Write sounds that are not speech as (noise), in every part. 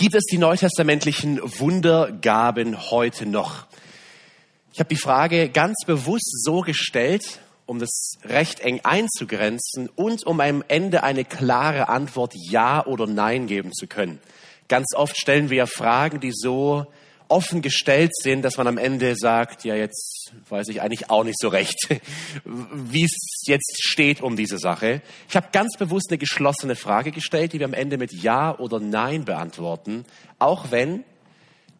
Gibt es die neutestamentlichen Wundergaben heute noch? Ich habe die Frage ganz bewusst so gestellt, um das recht eng einzugrenzen und um am Ende eine klare Antwort Ja oder Nein geben zu können. Ganz oft stellen wir Fragen, die so offen gestellt sind, dass man am Ende sagt, ja, jetzt weiß ich eigentlich auch nicht so recht, (laughs) wie es jetzt steht um diese Sache. Ich habe ganz bewusst eine geschlossene Frage gestellt, die wir am Ende mit Ja oder Nein beantworten, auch wenn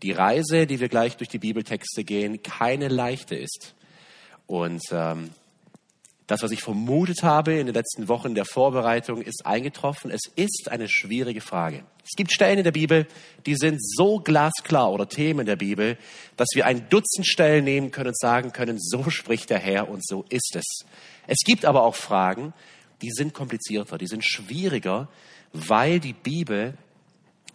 die Reise, die wir gleich durch die Bibeltexte gehen, keine leichte ist. Und ähm, das, was ich vermutet habe in den letzten Wochen der Vorbereitung, ist eingetroffen. Es ist eine schwierige Frage. Es gibt Stellen in der Bibel, die sind so glasklar oder Themen in der Bibel, dass wir ein Dutzend Stellen nehmen können und sagen können, so spricht der Herr und so ist es. Es gibt aber auch Fragen, die sind komplizierter, die sind schwieriger, weil die Bibel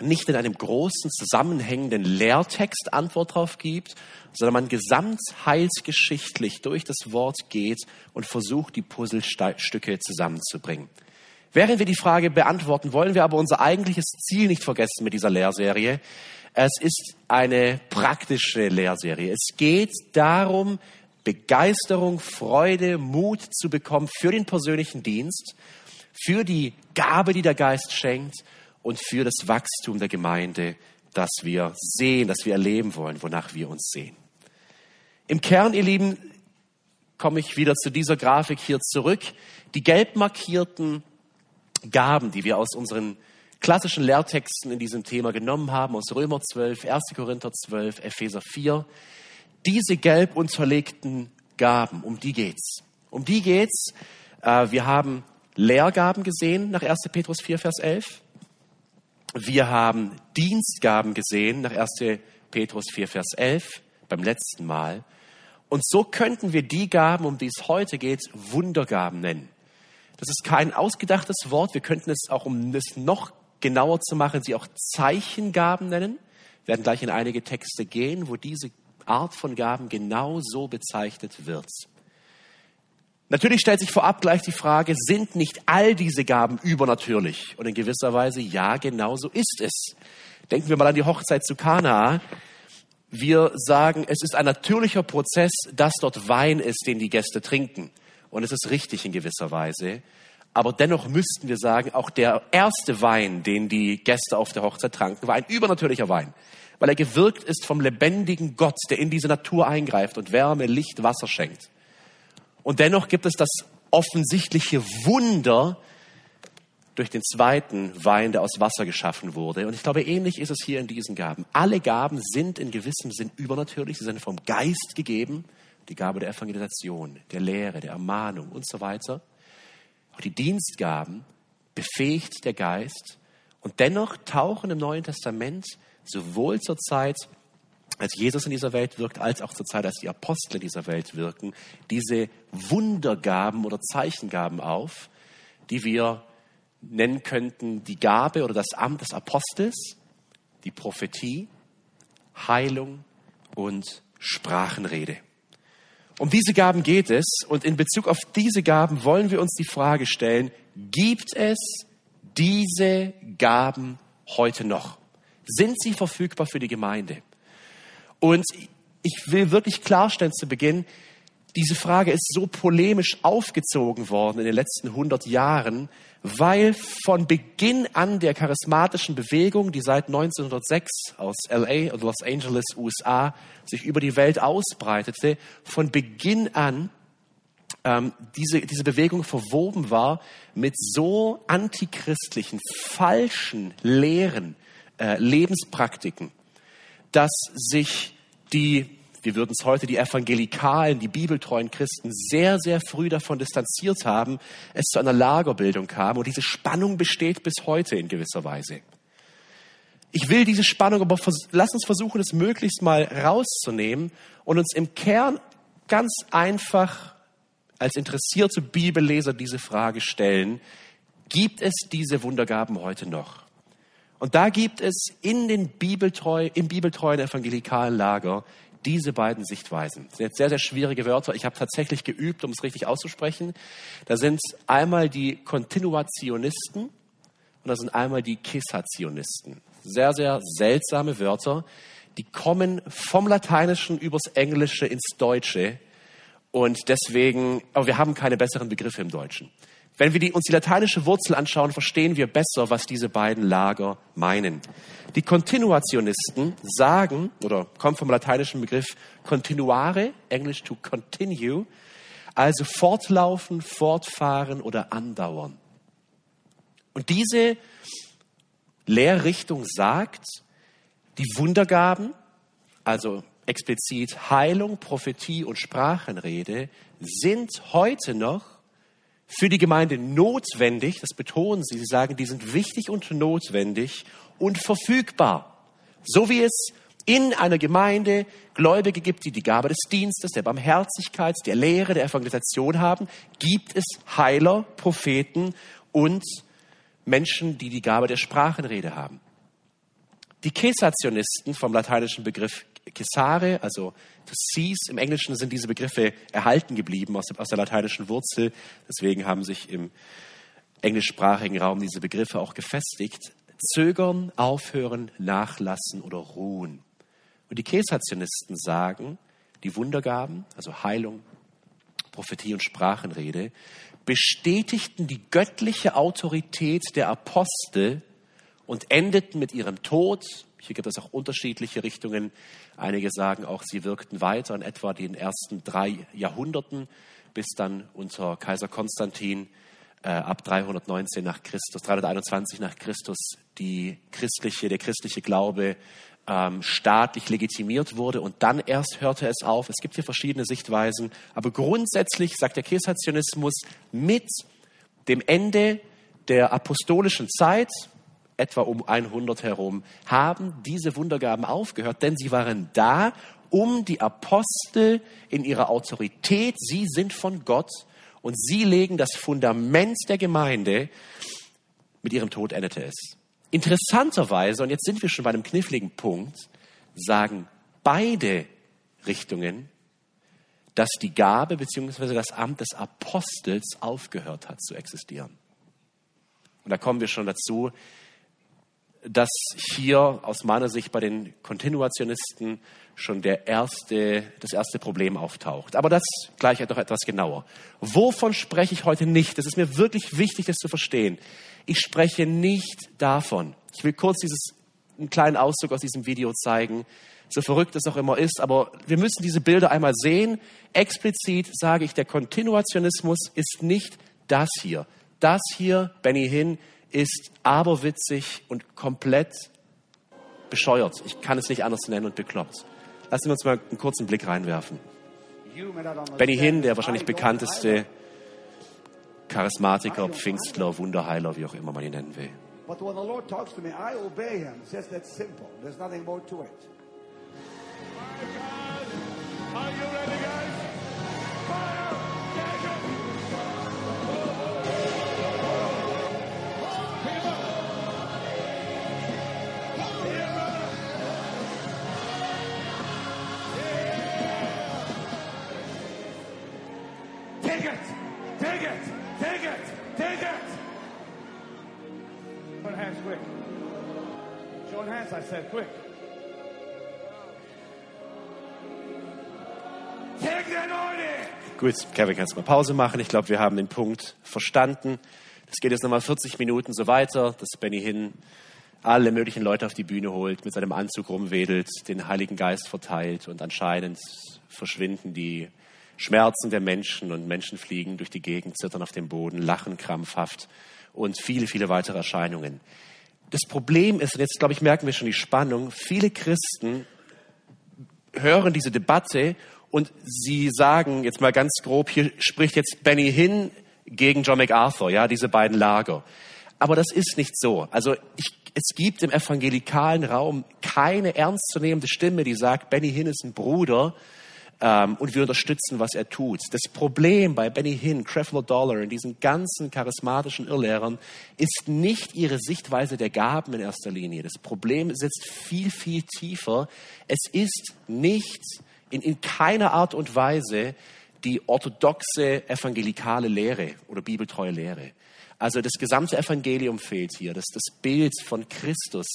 nicht in einem großen zusammenhängenden Lehrtext Antwort drauf gibt, sondern man gesamtheilsgeschichtlich durch das Wort geht und versucht, die Puzzlestücke zusammenzubringen. Während wir die Frage beantworten, wollen wir aber unser eigentliches Ziel nicht vergessen mit dieser Lehrserie. Es ist eine praktische Lehrserie. Es geht darum, Begeisterung, Freude, Mut zu bekommen für den persönlichen Dienst, für die Gabe, die der Geist schenkt und für das Wachstum der Gemeinde, das wir sehen, das wir erleben wollen, wonach wir uns sehen. Im Kern, ihr Lieben, komme ich wieder zu dieser Grafik hier zurück. Die gelb markierten Gaben, die wir aus unseren klassischen Lehrtexten in diesem Thema genommen haben, aus Römer 12, 1. Korinther 12, Epheser 4, diese gelb unterlegten Gaben, um die geht's. Um die geht's. Äh, wir haben Lehrgaben gesehen nach 1. Petrus 4, Vers 11. Wir haben Dienstgaben gesehen nach 1. Petrus 4, Vers 11 beim letzten Mal. Und so könnten wir die Gaben, um die es heute geht, Wundergaben nennen. Das ist kein ausgedachtes Wort. Wir könnten es auch, um es noch genauer zu machen, sie auch Zeichengaben nennen. Wir werden gleich in einige Texte gehen, wo diese Art von Gaben genau so bezeichnet wird. Natürlich stellt sich vorab gleich die Frage, sind nicht all diese Gaben übernatürlich? Und in gewisser Weise, ja, genau so ist es. Denken wir mal an die Hochzeit zu Kana. Wir sagen, es ist ein natürlicher Prozess, dass dort Wein ist, den die Gäste trinken. Und es ist richtig in gewisser Weise. Aber dennoch müssten wir sagen, auch der erste Wein, den die Gäste auf der Hochzeit tranken, war ein übernatürlicher Wein. Weil er gewirkt ist vom lebendigen Gott, der in diese Natur eingreift und Wärme, Licht, Wasser schenkt. Und dennoch gibt es das offensichtliche Wunder durch den zweiten Wein, der aus Wasser geschaffen wurde. Und ich glaube, ähnlich ist es hier in diesen Gaben. Alle Gaben sind in gewissem Sinn übernatürlich. Sie sind vom Geist gegeben. Die Gabe der Evangelisation, der Lehre, der Ermahnung und so weiter. Auch die Dienstgaben befähigt der Geist. Und dennoch tauchen im Neuen Testament sowohl zur Zeit als Jesus in dieser Welt wirkt, als auch zur Zeit, als die Apostel in dieser Welt wirken, diese Wundergaben oder Zeichengaben auf, die wir nennen könnten die Gabe oder das Amt des Apostels, die Prophetie, Heilung und Sprachenrede. Um diese Gaben geht es und in Bezug auf diese Gaben wollen wir uns die Frage stellen, gibt es diese Gaben heute noch? Sind sie verfügbar für die Gemeinde? Und ich will wirklich klarstellen zu Beginn, diese Frage ist so polemisch aufgezogen worden in den letzten 100 Jahren, weil von Beginn an der charismatischen Bewegung, die seit 1906 aus LA und Los Angeles, USA, sich über die Welt ausbreitete, von Beginn an ähm, diese, diese Bewegung verwoben war mit so antichristlichen, falschen Lehren, äh, Lebenspraktiken, dass sich die, wir würden es heute die evangelikalen, die bibeltreuen Christen sehr, sehr früh davon distanziert haben, es zu einer Lagerbildung kam. Und diese Spannung besteht bis heute in gewisser Weise. Ich will diese Spannung, aber lass uns versuchen, es möglichst mal rauszunehmen und uns im Kern ganz einfach als interessierte Bibelleser diese Frage stellen. Gibt es diese Wundergaben heute noch? Und da gibt es in den Bibeltreu, im bibeltreuen evangelikalen Lager diese beiden Sichtweisen. Das sind jetzt sehr, sehr schwierige Wörter. Ich habe tatsächlich geübt, um es richtig auszusprechen. Da sind einmal die Kontinuationisten und da sind einmal die Kessationisten. sehr, sehr seltsame Wörter, die kommen vom Lateinischen übers Englische ins Deutsche. Und deswegen, aber wir haben keine besseren Begriffe im Deutschen. Wenn wir die, uns die lateinische Wurzel anschauen, verstehen wir besser, was diese beiden Lager meinen. Die Kontinuationisten sagen, oder kommen vom lateinischen Begriff continuare, englisch to continue, also fortlaufen, fortfahren oder andauern. Und diese Lehrrichtung sagt, die Wundergaben, also explizit Heilung, Prophetie und Sprachenrede, sind heute noch für die Gemeinde notwendig, das betonen sie, sie sagen, die sind wichtig und notwendig und verfügbar. So wie es in einer Gemeinde Gläubige gibt, die die Gabe des Dienstes, der Barmherzigkeit, der Lehre, der Evangelisation haben, gibt es Heiler, Propheten und Menschen, die die Gabe der Sprachenrede haben. Die Kesationisten vom lateinischen Begriff Cesare, also to cease. Im Englischen sind diese Begriffe erhalten geblieben aus der, aus der lateinischen Wurzel. Deswegen haben sich im englischsprachigen Raum diese Begriffe auch gefestigt. Zögern, aufhören, nachlassen oder ruhen. Und die Kesationisten sagen, die Wundergaben, also Heilung, Prophetie und Sprachenrede, bestätigten die göttliche Autorität der Apostel und endeten mit ihrem Tod, hier gibt es auch unterschiedliche Richtungen. Einige sagen auch, sie wirkten weiter in etwa den ersten drei Jahrhunderten, bis dann unter Kaiser Konstantin äh, ab 319 nach Christus, 321 nach Christus, die christliche, der christliche Glaube ähm, staatlich legitimiert wurde und dann erst hörte es auf. Es gibt hier verschiedene Sichtweisen, aber grundsätzlich sagt der Kesationismus mit dem Ende der apostolischen Zeit, etwa um 100 herum, haben diese Wundergaben aufgehört, denn sie waren da, um die Apostel in ihrer Autorität, sie sind von Gott und sie legen das Fundament der Gemeinde, mit ihrem Tod endete es. Interessanterweise, und jetzt sind wir schon bei einem kniffligen Punkt, sagen beide Richtungen, dass die Gabe bzw. das Amt des Apostels aufgehört hat zu existieren. Und da kommen wir schon dazu, dass hier aus meiner Sicht bei den Kontinuationisten schon der erste, das erste Problem auftaucht. Aber das gleich noch etwas genauer. Wovon spreche ich heute nicht? Das ist mir wirklich wichtig, das zu verstehen. Ich spreche nicht davon. Ich will kurz dieses, einen kleinen Auszug aus diesem Video zeigen, so verrückt es auch immer ist, aber wir müssen diese Bilder einmal sehen. Explizit sage ich, der Kontinuationismus ist nicht das hier. Das hier, Benny Hinn, ist aberwitzig und komplett bescheuert. Ich kann es nicht anders nennen und bekloppt. Lassen wir uns mal einen kurzen Blick reinwerfen. Benny Hinn, der wahrscheinlich bekannteste Charismatiker, Pfingstler, Wunderheiler, wie auch immer man ihn nennen will. But I said, quick. Gut, Kevin, kannst du mal Pause machen? Ich glaube, wir haben den Punkt verstanden. Das geht jetzt nochmal 40 Minuten so weiter, dass Benny Hinn alle möglichen Leute auf die Bühne holt, mit seinem Anzug rumwedelt, den Heiligen Geist verteilt und anscheinend verschwinden die Schmerzen der Menschen und Menschen fliegen durch die Gegend, zittern auf dem Boden, lachen krampfhaft und viele, viele weitere Erscheinungen das Problem ist, und jetzt glaube ich, merken wir schon die Spannung, viele Christen hören diese Debatte und sie sagen jetzt mal ganz grob, hier spricht jetzt Benny Hinn gegen John MacArthur, ja, diese beiden Lager. Aber das ist nicht so. Also ich, es gibt im evangelikalen Raum keine ernstzunehmende Stimme, die sagt, Benny Hinn ist ein Bruder, ähm, und wir unterstützen, was er tut. Das Problem bei Benny Hinn, Creflo Dollar und diesen ganzen charismatischen Irrlehrern ist nicht ihre Sichtweise der Gaben in erster Linie. Das Problem sitzt viel, viel tiefer. Es ist nicht in, in keiner Art und Weise die orthodoxe evangelikale Lehre oder bibeltreue Lehre. Also das gesamte Evangelium fehlt hier, das, das Bild von Christus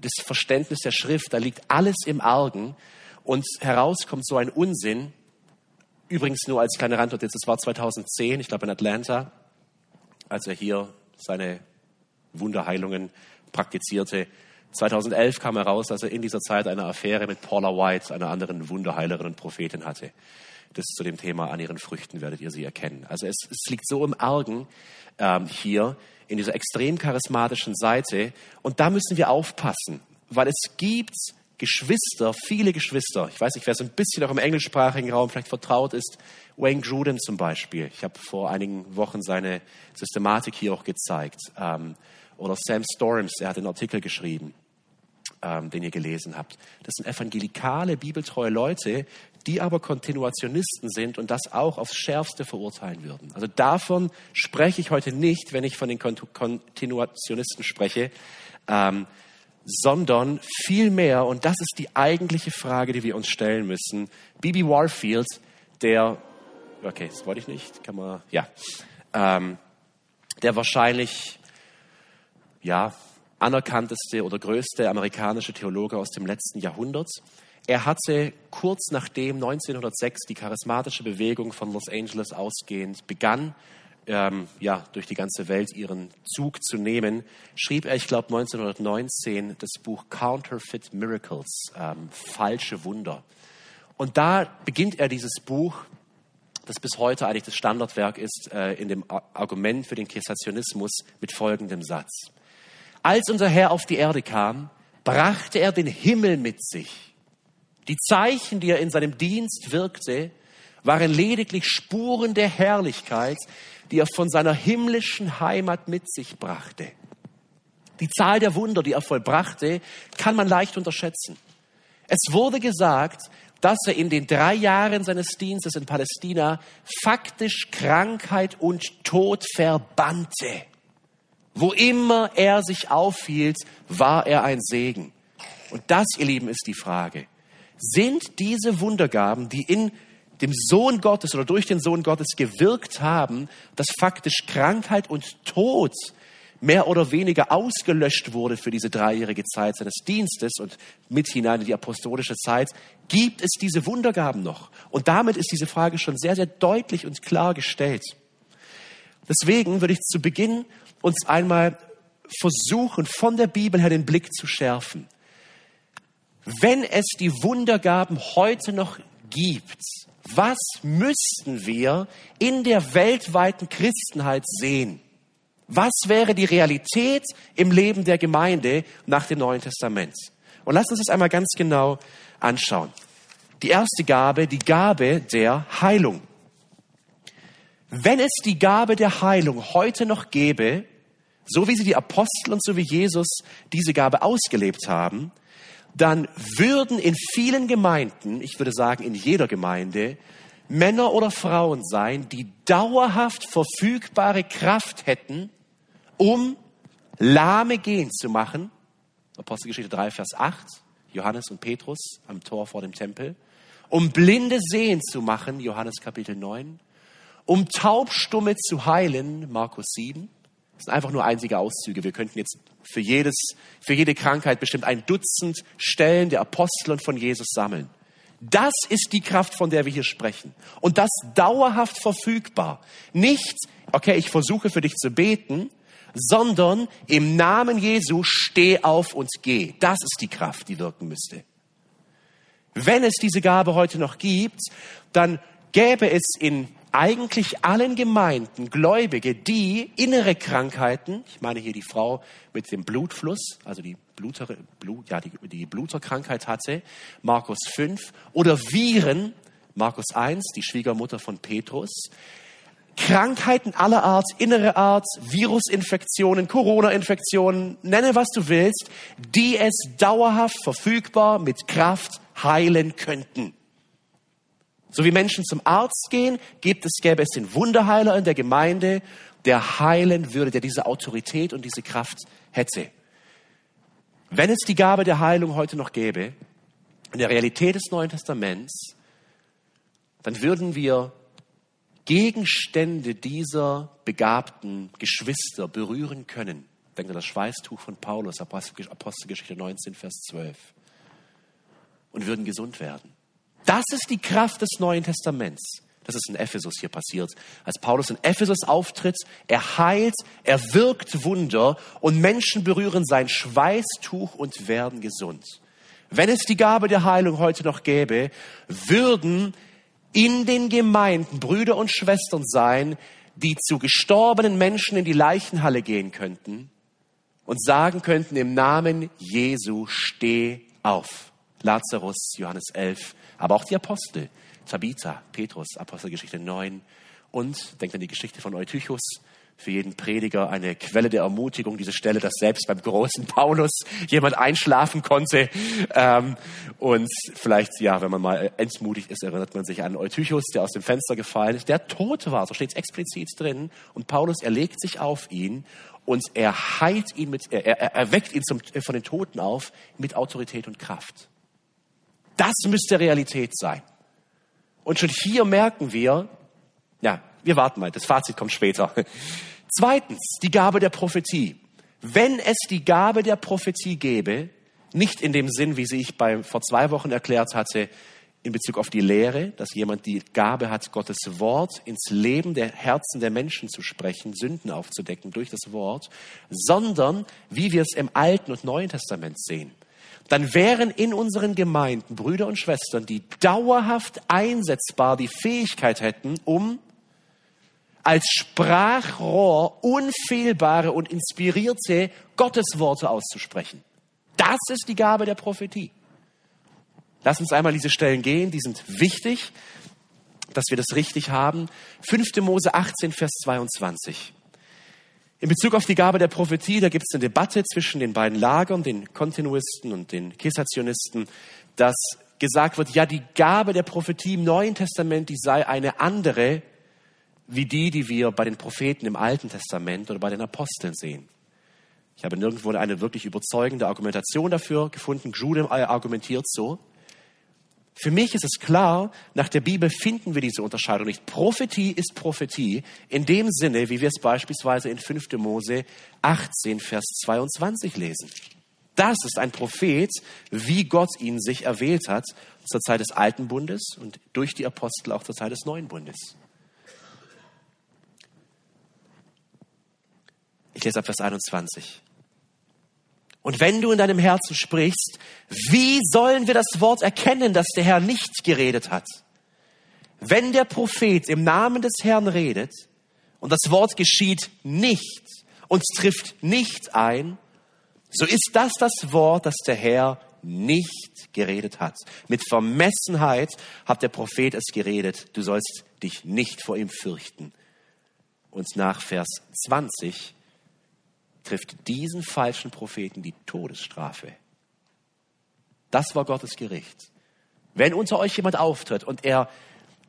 das Verständnis der Schrift, da liegt alles im Argen und heraus kommt so ein Unsinn. Übrigens nur als kleine Randnotiz, das war 2010, ich glaube in Atlanta, als er hier seine Wunderheilungen praktizierte. 2011 kam heraus, dass er in dieser Zeit eine Affäre mit Paula White, einer anderen Wunderheilerin und Prophetin hatte. Das zu dem Thema, an ihren Früchten werdet ihr sie erkennen. Also es, es liegt so im Argen ähm, hier in dieser extrem charismatischen Seite. Und da müssen wir aufpassen, weil es gibt Geschwister, viele Geschwister. Ich weiß nicht, wer so ein bisschen auch im englischsprachigen Raum vielleicht vertraut ist. Wayne Gruden zum Beispiel. Ich habe vor einigen Wochen seine Systematik hier auch gezeigt. Ähm, oder Sam Storms, er hat einen Artikel geschrieben, ähm, den ihr gelesen habt. Das sind evangelikale, bibeltreue Leute, die aber Kontinuationisten sind und das auch aufs Schärfste verurteilen würden. Also davon spreche ich heute nicht, wenn ich von den Kontinuationisten spreche, ähm, sondern vielmehr, und das ist die eigentliche Frage, die wir uns stellen müssen, Bibi Warfield, der, okay, das wollte ich nicht, kann man, ja, ähm, der wahrscheinlich ja, anerkannteste oder größte amerikanische Theologe aus dem letzten Jahrhundert. Er hatte kurz nachdem 1906 die charismatische Bewegung von Los Angeles ausgehend begann, ähm, ja, durch die ganze Welt ihren Zug zu nehmen, schrieb er, ich glaube 1919, das Buch Counterfeit Miracles, ähm, falsche Wunder. Und da beginnt er dieses Buch, das bis heute eigentlich das Standardwerk ist, äh, in dem Argument für den Kessationismus mit folgendem Satz. Als unser Herr auf die Erde kam, brachte er den Himmel mit sich. Die Zeichen, die er in seinem Dienst wirkte, waren lediglich Spuren der Herrlichkeit, die er von seiner himmlischen Heimat mit sich brachte. Die Zahl der Wunder, die er vollbrachte, kann man leicht unterschätzen. Es wurde gesagt, dass er in den drei Jahren seines Dienstes in Palästina faktisch Krankheit und Tod verbannte. Wo immer er sich aufhielt, war er ein Segen. Und das, ihr Lieben, ist die Frage. Sind diese Wundergaben, die in dem Sohn Gottes oder durch den Sohn Gottes gewirkt haben, dass faktisch Krankheit und Tod mehr oder weniger ausgelöscht wurde für diese dreijährige Zeit seines Dienstes und mit hinein in die apostolische Zeit, gibt es diese Wundergaben noch? Und damit ist diese Frage schon sehr, sehr deutlich und klar gestellt. Deswegen würde ich zu Beginn uns einmal versuchen, von der Bibel her den Blick zu schärfen. Wenn es die Wundergaben heute noch gibt, was müssten wir in der weltweiten Christenheit sehen? Was wäre die Realität im Leben der Gemeinde nach dem Neuen Testament? Und lasst uns das einmal ganz genau anschauen. Die erste Gabe, die Gabe der Heilung. Wenn es die Gabe der Heilung heute noch gäbe, so wie sie die Apostel und so wie Jesus diese Gabe ausgelebt haben, dann würden in vielen Gemeinden, ich würde sagen in jeder Gemeinde, Männer oder Frauen sein, die dauerhaft verfügbare Kraft hätten, um Lahme gehen zu machen. Apostelgeschichte 3, Vers 8, Johannes und Petrus am Tor vor dem Tempel. Um Blinde sehen zu machen, Johannes Kapitel 9 um Taubstumme zu heilen, Markus 7. Das sind einfach nur einzige Auszüge. Wir könnten jetzt für, jedes, für jede Krankheit bestimmt ein Dutzend Stellen der Apostel und von Jesus sammeln. Das ist die Kraft, von der wir hier sprechen. Und das dauerhaft verfügbar. Nicht, okay, ich versuche für dich zu beten, sondern im Namen Jesu steh auf und geh. Das ist die Kraft, die wirken müsste. Wenn es diese Gabe heute noch gibt, dann gäbe es in eigentlich allen Gemeinden Gläubige, die innere Krankheiten, ich meine hier die Frau mit dem Blutfluss, also die, Bluter, Blut, ja, die, die Bluterkrankheit hatte, Markus 5, oder Viren, Markus 1, die Schwiegermutter von Petrus, Krankheiten aller Art, innere Art, Virusinfektionen, Corona-Infektionen, nenne was du willst, die es dauerhaft verfügbar mit Kraft heilen könnten. So wie Menschen zum Arzt gehen, gibt es, gäbe es den Wunderheiler in der Gemeinde, der heilen würde, der diese Autorität und diese Kraft hätte. Wenn es die Gabe der Heilung heute noch gäbe, in der Realität des Neuen Testaments, dann würden wir Gegenstände dieser begabten Geschwister berühren können. Denkt an das Schweißtuch von Paulus, Apostelgeschichte 19, Vers 12. Und würden gesund werden. Das ist die Kraft des Neuen Testaments. Das ist in Ephesus hier passiert. Als Paulus in Ephesus auftritt, er heilt, er wirkt Wunder und Menschen berühren sein Schweißtuch und werden gesund. Wenn es die Gabe der Heilung heute noch gäbe, würden in den Gemeinden Brüder und Schwestern sein, die zu gestorbenen Menschen in die Leichenhalle gehen könnten und sagen könnten im Namen Jesu, steh auf. Lazarus, Johannes 11, aber auch die Apostel, Tabitha, Petrus, Apostelgeschichte 9 und denkt an die Geschichte von Eutychus, für jeden Prediger eine Quelle der Ermutigung, diese Stelle, dass selbst beim großen Paulus jemand einschlafen konnte. Ähm, und vielleicht, ja, wenn man mal entmutigt ist, erinnert man sich an Eutychus, der aus dem Fenster gefallen ist, der tot war, so steht es explizit drin. Und Paulus, er legt sich auf ihn und er heilt ihn mit, er, er, er weckt ihn zum, von den Toten auf mit Autorität und Kraft. Das müsste Realität sein. Und schon hier merken wir, ja, wir warten mal, das Fazit kommt später. Zweitens, die Gabe der Prophetie. Wenn es die Gabe der Prophetie gäbe, nicht in dem Sinn, wie sie ich bei, vor zwei Wochen erklärt hatte, in Bezug auf die Lehre, dass jemand die Gabe hat, Gottes Wort ins Leben der Herzen der Menschen zu sprechen, Sünden aufzudecken durch das Wort, sondern wie wir es im Alten und Neuen Testament sehen. Dann wären in unseren Gemeinden Brüder und Schwestern, die dauerhaft einsetzbar die Fähigkeit hätten, um als Sprachrohr unfehlbare und inspirierte Gottesworte auszusprechen. Das ist die Gabe der Prophetie. Lass uns einmal diese Stellen gehen, die sind wichtig, dass wir das richtig haben. 5. Mose 18, Vers 22. In Bezug auf die Gabe der Prophetie, da gibt es eine Debatte zwischen den beiden Lagern, den Kontinuisten und den Kessationisten, dass gesagt wird, ja, die Gabe der Prophetie im Neuen Testament, die sei eine andere wie die, die wir bei den Propheten im Alten Testament oder bei den Aposteln sehen. Ich habe nirgendwo eine wirklich überzeugende Argumentation dafür gefunden. Jude argumentiert so. Für mich ist es klar, nach der Bibel finden wir diese Unterscheidung nicht. Prophetie ist Prophetie in dem Sinne, wie wir es beispielsweise in 5. Mose 18, Vers 22 lesen. Das ist ein Prophet, wie Gott ihn sich erwählt hat zur Zeit des Alten Bundes und durch die Apostel auch zur Zeit des Neuen Bundes. Ich lese ab Vers 21. Und wenn du in deinem Herzen sprichst, wie sollen wir das Wort erkennen, dass der Herr nicht geredet hat? Wenn der Prophet im Namen des Herrn redet und das Wort geschieht nicht und trifft nicht ein, so ist das das Wort, das der Herr nicht geredet hat. Mit Vermessenheit hat der Prophet es geredet. Du sollst dich nicht vor ihm fürchten. Und nach Vers 20 trifft diesen falschen Propheten die Todesstrafe. Das war Gottes Gericht. Wenn unter euch jemand auftritt und er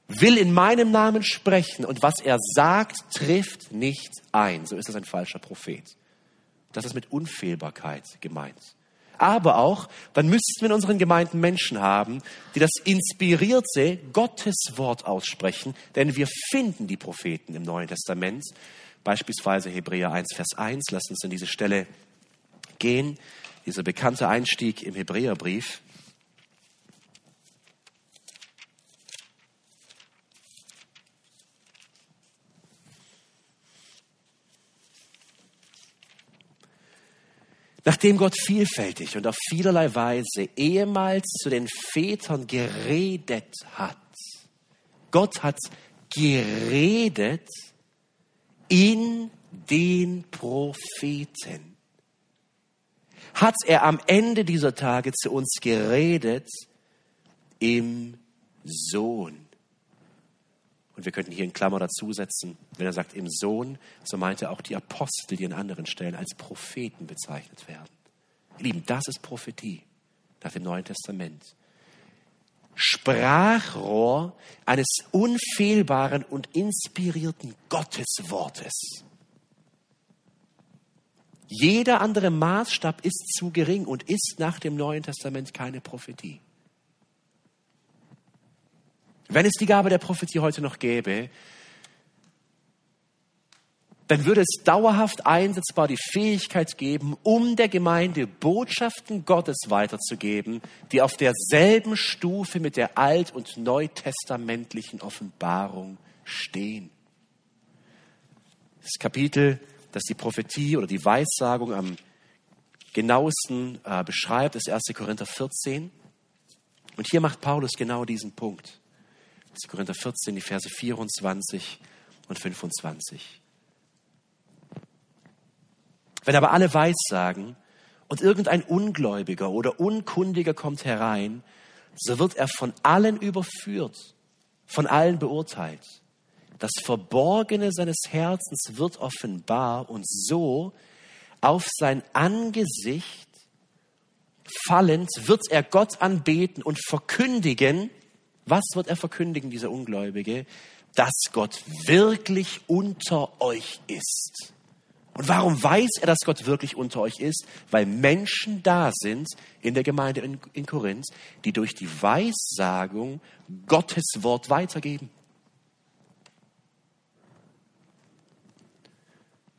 will in meinem Namen sprechen und was er sagt, trifft nicht ein, so ist es ein falscher Prophet. Das ist mit Unfehlbarkeit gemeint. Aber auch, dann müssten wir in unseren Gemeinden Menschen haben, die das inspirierte Gotteswort aussprechen, denn wir finden die Propheten im Neuen Testament Beispielsweise Hebräer 1, Vers 1. Lasst uns in diese Stelle gehen. Dieser bekannte Einstieg im Hebräerbrief. Nachdem Gott vielfältig und auf vielerlei Weise ehemals zu den Vätern geredet hat, Gott hat geredet, in den Propheten hat er am Ende dieser Tage zu uns geredet im Sohn. Und wir könnten hier in Klammer dazu setzen, wenn er sagt im Sohn, so meint er auch die Apostel, die an anderen Stellen als Propheten bezeichnet werden. Ihr Lieben, das ist Prophetie nach dem Neuen Testament. Sprachrohr eines unfehlbaren und inspirierten Gotteswortes. Jeder andere Maßstab ist zu gering und ist nach dem Neuen Testament keine Prophetie. Wenn es die Gabe der Prophetie heute noch gäbe, dann würde es dauerhaft einsetzbar die Fähigkeit geben, um der Gemeinde Botschaften Gottes weiterzugeben, die auf derselben Stufe mit der alt- und neutestamentlichen Offenbarung stehen. Das Kapitel, das die Prophetie oder die Weissagung am genauesten äh, beschreibt, ist 1. Korinther 14. Und hier macht Paulus genau diesen Punkt. 1. Korinther 14, die Verse 24 und 25. Wenn aber alle Weissagen und irgendein Ungläubiger oder Unkundiger kommt herein, so wird er von allen überführt, von allen beurteilt. Das Verborgene seines Herzens wird offenbar und so auf sein Angesicht fallend wird er Gott anbeten und verkündigen, was wird er verkündigen, dieser Ungläubige? Dass Gott wirklich unter euch ist. Und warum weiß er, dass Gott wirklich unter euch ist? Weil Menschen da sind in der Gemeinde in, in Korinth, die durch die Weissagung Gottes Wort weitergeben.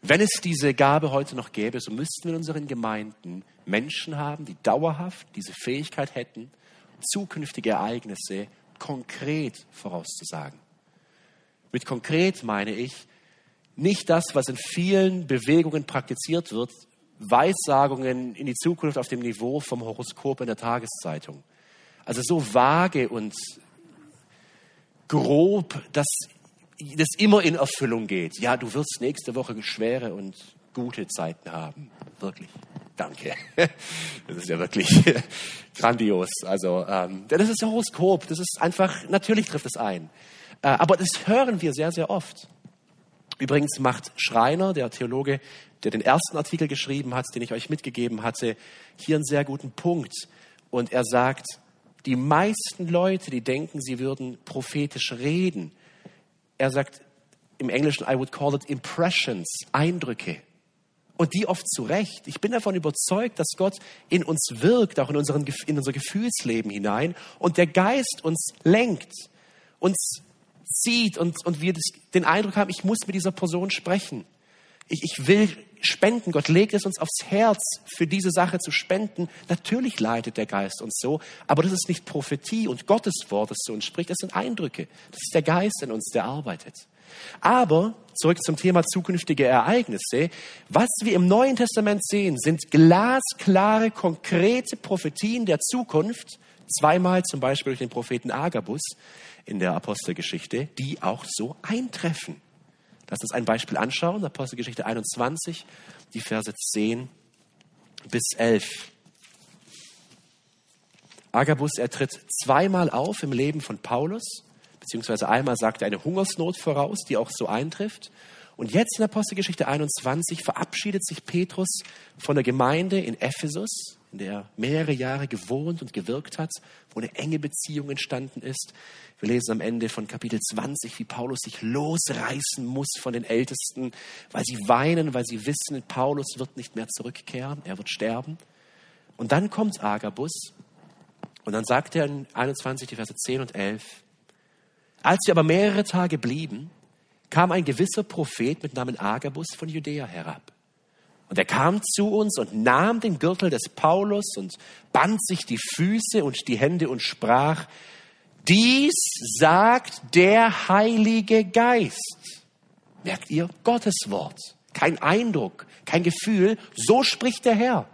Wenn es diese Gabe heute noch gäbe, so müssten wir in unseren Gemeinden Menschen haben, die dauerhaft diese Fähigkeit hätten, zukünftige Ereignisse konkret vorauszusagen. Mit konkret meine ich nicht das, was in vielen Bewegungen praktiziert wird, Weissagungen in die Zukunft auf dem Niveau vom Horoskop in der Tageszeitung. Also so vage und grob, dass das immer in Erfüllung geht. Ja, du wirst nächste Woche schwere und gute Zeiten haben. Wirklich. Danke. (laughs) Das ist ja wirklich (laughs) grandios. Also, ähm, das ist Horoskop. Das ist einfach, natürlich trifft es ein. Äh, aber das hören wir sehr, sehr oft. Übrigens macht Schreiner, der Theologe, der den ersten Artikel geschrieben hat, den ich euch mitgegeben hatte, hier einen sehr guten Punkt. Und er sagt, die meisten Leute, die denken, sie würden prophetisch reden, er sagt im Englischen, I would call it impressions, Eindrücke. Und die oft zu Recht. Ich bin davon überzeugt, dass Gott in uns wirkt, auch in, unseren, in unser Gefühlsleben hinein und der Geist uns lenkt, uns zieht und, und wir den Eindruck haben, ich muss mit dieser Person sprechen. Ich, ich will spenden. Gott legt es uns aufs Herz, für diese Sache zu spenden. Natürlich leitet der Geist uns so, aber das ist nicht Prophetie und Gottes Wort, das zu uns spricht. Das sind Eindrücke. Das ist der Geist in uns, der arbeitet. Aber zurück zum Thema zukünftige Ereignisse. Was wir im Neuen Testament sehen, sind glasklare, konkrete Prophetien der Zukunft. Zweimal zum Beispiel durch den Propheten Agabus in der Apostelgeschichte, die auch so eintreffen. Lass uns ein Beispiel anschauen, Apostelgeschichte 21, die Verse 10 bis 11. Agabus, er tritt zweimal auf im Leben von Paulus, beziehungsweise einmal sagt er eine Hungersnot voraus, die auch so eintrifft. Und jetzt in Apostelgeschichte 21 verabschiedet sich Petrus von der Gemeinde in Ephesus, in der er mehrere Jahre gewohnt und gewirkt hat, wo eine enge Beziehung entstanden ist. Wir lesen am Ende von Kapitel 20, wie Paulus sich losreißen muss von den Ältesten, weil sie weinen, weil sie wissen, Paulus wird nicht mehr zurückkehren, er wird sterben. Und dann kommt Agabus und dann sagt er in 21, die Verse 10 und 11, als sie aber mehrere Tage blieben, kam ein gewisser Prophet mit Namen Agabus von Judäa herab. Und er kam zu uns und nahm den Gürtel des Paulus und band sich die Füße und die Hände und sprach, dies sagt der Heilige Geist. Merkt ihr? Gottes Wort. Kein Eindruck, kein Gefühl. So spricht der Herr.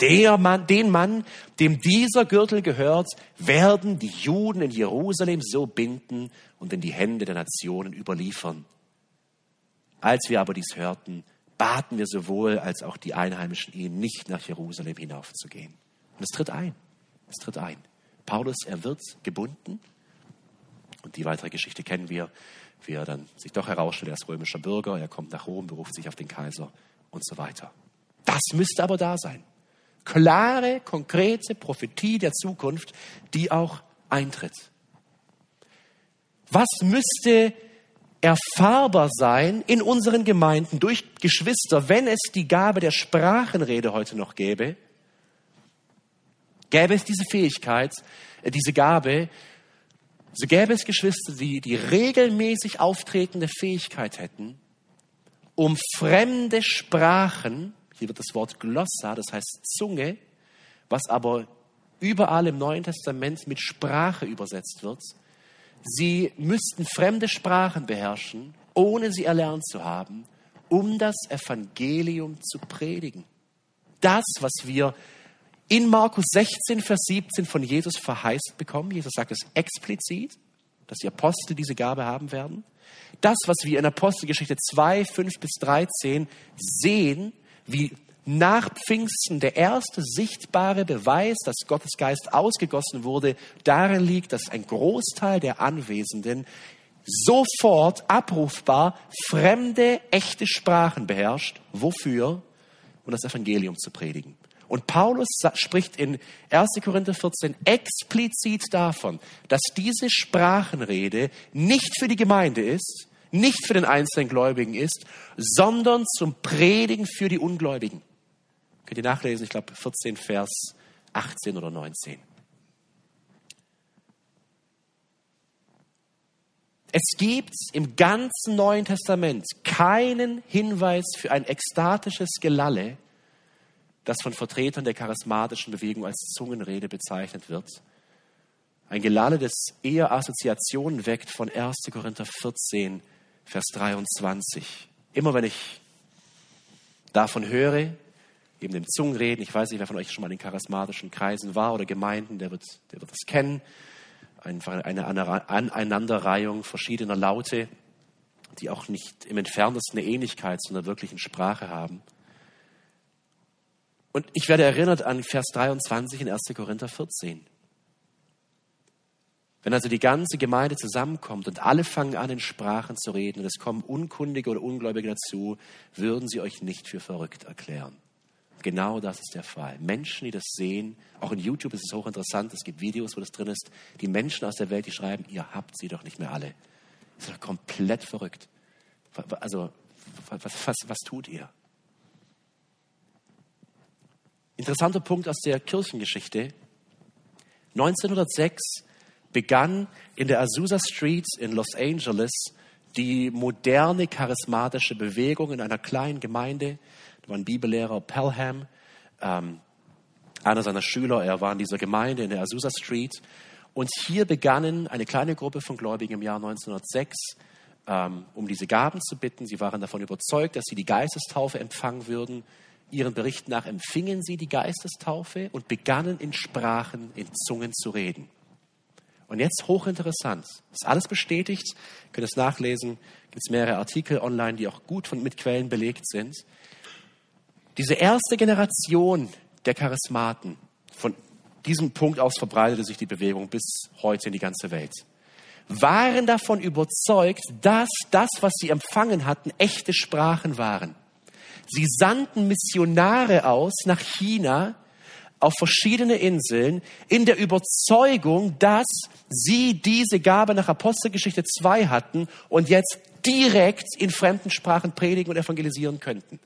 Der Mann, den Mann, dem dieser Gürtel gehört, werden die Juden in Jerusalem so binden und in die Hände der Nationen überliefern. Als wir aber dies hörten, baten wir sowohl als auch die Einheimischen ihn, nicht nach Jerusalem hinaufzugehen. Und es tritt ein. Es tritt ein. Paulus, er wird gebunden. Und die weitere Geschichte kennen wir, wie er dann sich doch herausstellt, er ist römischer Bürger, er kommt nach Rom, beruft sich auf den Kaiser und so weiter. Das müsste aber da sein. Klare, konkrete Prophetie der Zukunft, die auch eintritt. Was müsste erfahrbar sein in unseren Gemeinden durch Geschwister, wenn es die Gabe der Sprachenrede heute noch gäbe, gäbe es diese Fähigkeit, äh, diese Gabe, so gäbe es Geschwister, die die regelmäßig auftretende Fähigkeit hätten, um fremde Sprachen, hier wird das Wort Glossa, das heißt Zunge, was aber überall im Neuen Testament mit Sprache übersetzt wird. Sie müssten fremde Sprachen beherrschen, ohne sie erlernt zu haben, um das Evangelium zu predigen. Das, was wir in Markus 16, Vers 17 von Jesus verheißt bekommen, Jesus sagt es explizit, dass die Apostel diese Gabe haben werden. Das, was wir in Apostelgeschichte 2, 5 bis 13 sehen, wie nach Pfingsten der erste sichtbare Beweis, dass Gottes Geist ausgegossen wurde, darin liegt, dass ein Großteil der Anwesenden sofort abrufbar fremde, echte Sprachen beherrscht. Wofür? Um das Evangelium zu predigen. Und Paulus spricht in 1. Korinther 14 explizit davon, dass diese Sprachenrede nicht für die Gemeinde ist, nicht für den einzelnen Gläubigen ist, sondern zum Predigen für die Ungläubigen. Könnt ihr nachlesen, ich glaube 14 Vers 18 oder 19. Es gibt im ganzen Neuen Testament keinen Hinweis für ein ekstatisches Gelalle, das von Vertretern der charismatischen Bewegung als Zungenrede bezeichnet wird. Ein Gelalle, das eher Assoziationen weckt von 1. Korinther 14, Vers 23. Immer wenn ich davon höre, eben dem Zungenreden. Ich weiß nicht, wer von euch schon mal in charismatischen Kreisen war oder Gemeinden, der wird, der wird das kennen. Einfach eine Aneinanderreihung verschiedener Laute, die auch nicht im entferntesten eine Ähnlichkeit zu einer wirklichen Sprache haben. Und ich werde erinnert an Vers 23 in 1. Korinther 14. Wenn also die ganze Gemeinde zusammenkommt und alle fangen an, in Sprachen zu reden und es kommen Unkundige oder Ungläubige dazu, würden sie euch nicht für verrückt erklären. Genau das ist der Fall. Menschen, die das sehen, auch in YouTube ist es hochinteressant, es gibt Videos, wo das drin ist, die Menschen aus der Welt, die schreiben, ihr habt sie doch nicht mehr alle. Das ist doch komplett verrückt. Also, was, was, was tut ihr? Interessanter Punkt aus der Kirchengeschichte. 1906 begann in der Azusa Street in Los Angeles die moderne charismatische Bewegung in einer kleinen Gemeinde war ein Bibellehrer, Pelham, ähm, einer seiner Schüler. Er war in dieser Gemeinde in der Azusa Street. Und hier begannen eine kleine Gruppe von Gläubigen im Jahr 1906, ähm, um diese Gaben zu bitten. Sie waren davon überzeugt, dass sie die Geistestaufe empfangen würden. Ihren Berichten nach empfingen sie die Geistestaufe und begannen in Sprachen, in Zungen zu reden. Und jetzt hochinteressant, ist alles bestätigt, könnt ihr es nachlesen, gibt es mehrere Artikel online, die auch gut von, mit Quellen belegt sind. Diese erste Generation der Charismaten, von diesem Punkt aus verbreitete sich die Bewegung bis heute in die ganze Welt, waren davon überzeugt, dass das, was sie empfangen hatten, echte Sprachen waren. Sie sandten Missionare aus nach China, auf verschiedene Inseln in der Überzeugung, dass sie diese Gabe nach Apostelgeschichte 2 hatten und jetzt direkt in fremden Sprachen predigen und evangelisieren könnten.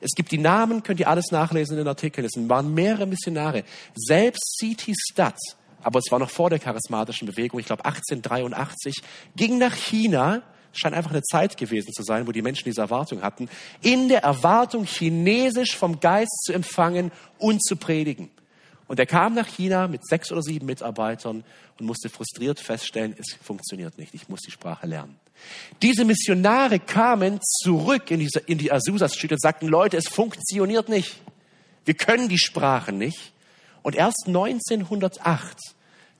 Es gibt die Namen, könnt ihr alles nachlesen in den Artikeln. Es waren mehrere Missionare. Selbst C.T. Studd, aber es war noch vor der charismatischen Bewegung, ich glaube 1883, ging nach China, scheint einfach eine Zeit gewesen zu sein, wo die Menschen diese Erwartung hatten, in der Erwartung, Chinesisch vom Geist zu empfangen und zu predigen. Und er kam nach China mit sechs oder sieben Mitarbeitern und musste frustriert feststellen, es funktioniert nicht, ich muss die Sprache lernen. Diese Missionare kamen zurück in, diese, in die Azusa Street und sagten, Leute, es funktioniert nicht. Wir können die Sprache nicht. Und erst 1908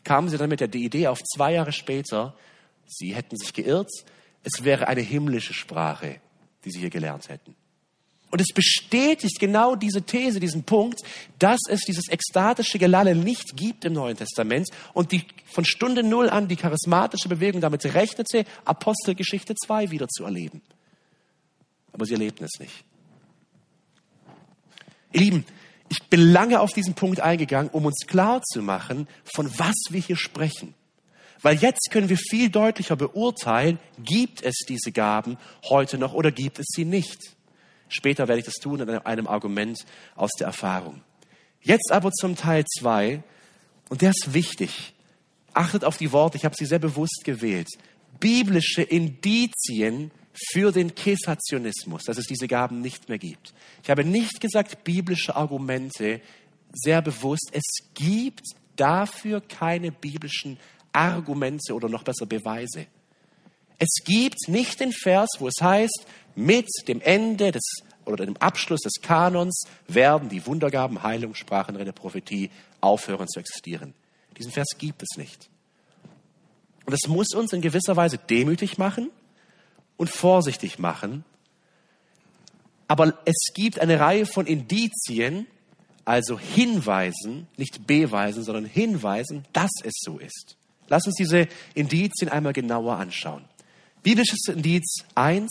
kamen sie dann mit der Idee auf, zwei Jahre später, sie hätten sich geirrt, es wäre eine himmlische Sprache, die sie hier gelernt hätten. Und es bestätigt genau diese These, diesen Punkt, dass es dieses ekstatische Gelalle nicht gibt im Neuen Testament und die von Stunde Null an die charismatische Bewegung damit rechnete, Apostelgeschichte 2 wieder zu erleben. Aber sie erlebten es nicht. Ihr Lieben, ich bin lange auf diesen Punkt eingegangen, um uns klar zu machen, von was wir hier sprechen. Weil jetzt können wir viel deutlicher beurteilen, gibt es diese Gaben heute noch oder gibt es sie nicht. Später werde ich das tun in einem Argument aus der Erfahrung. Jetzt aber zum Teil zwei und der ist wichtig. Achtet auf die Worte, ich habe sie sehr bewusst gewählt. Biblische Indizien für den Kessationismus, dass es diese Gaben nicht mehr gibt. Ich habe nicht gesagt biblische Argumente, sehr bewusst. Es gibt dafür keine biblischen Argumente oder noch besser Beweise. Es gibt nicht den Vers, wo es heißt, mit dem Ende des oder dem Abschluss des Kanons werden die Wundergaben, Heilung, Sprachenrede, Prophetie aufhören zu existieren. Diesen Vers gibt es nicht. Und es muss uns in gewisser Weise demütig machen und vorsichtig machen. Aber es gibt eine Reihe von Indizien, also Hinweisen, nicht Beweisen, sondern Hinweisen, dass es so ist. Lass uns diese Indizien einmal genauer anschauen. Biblisches Indiz 1.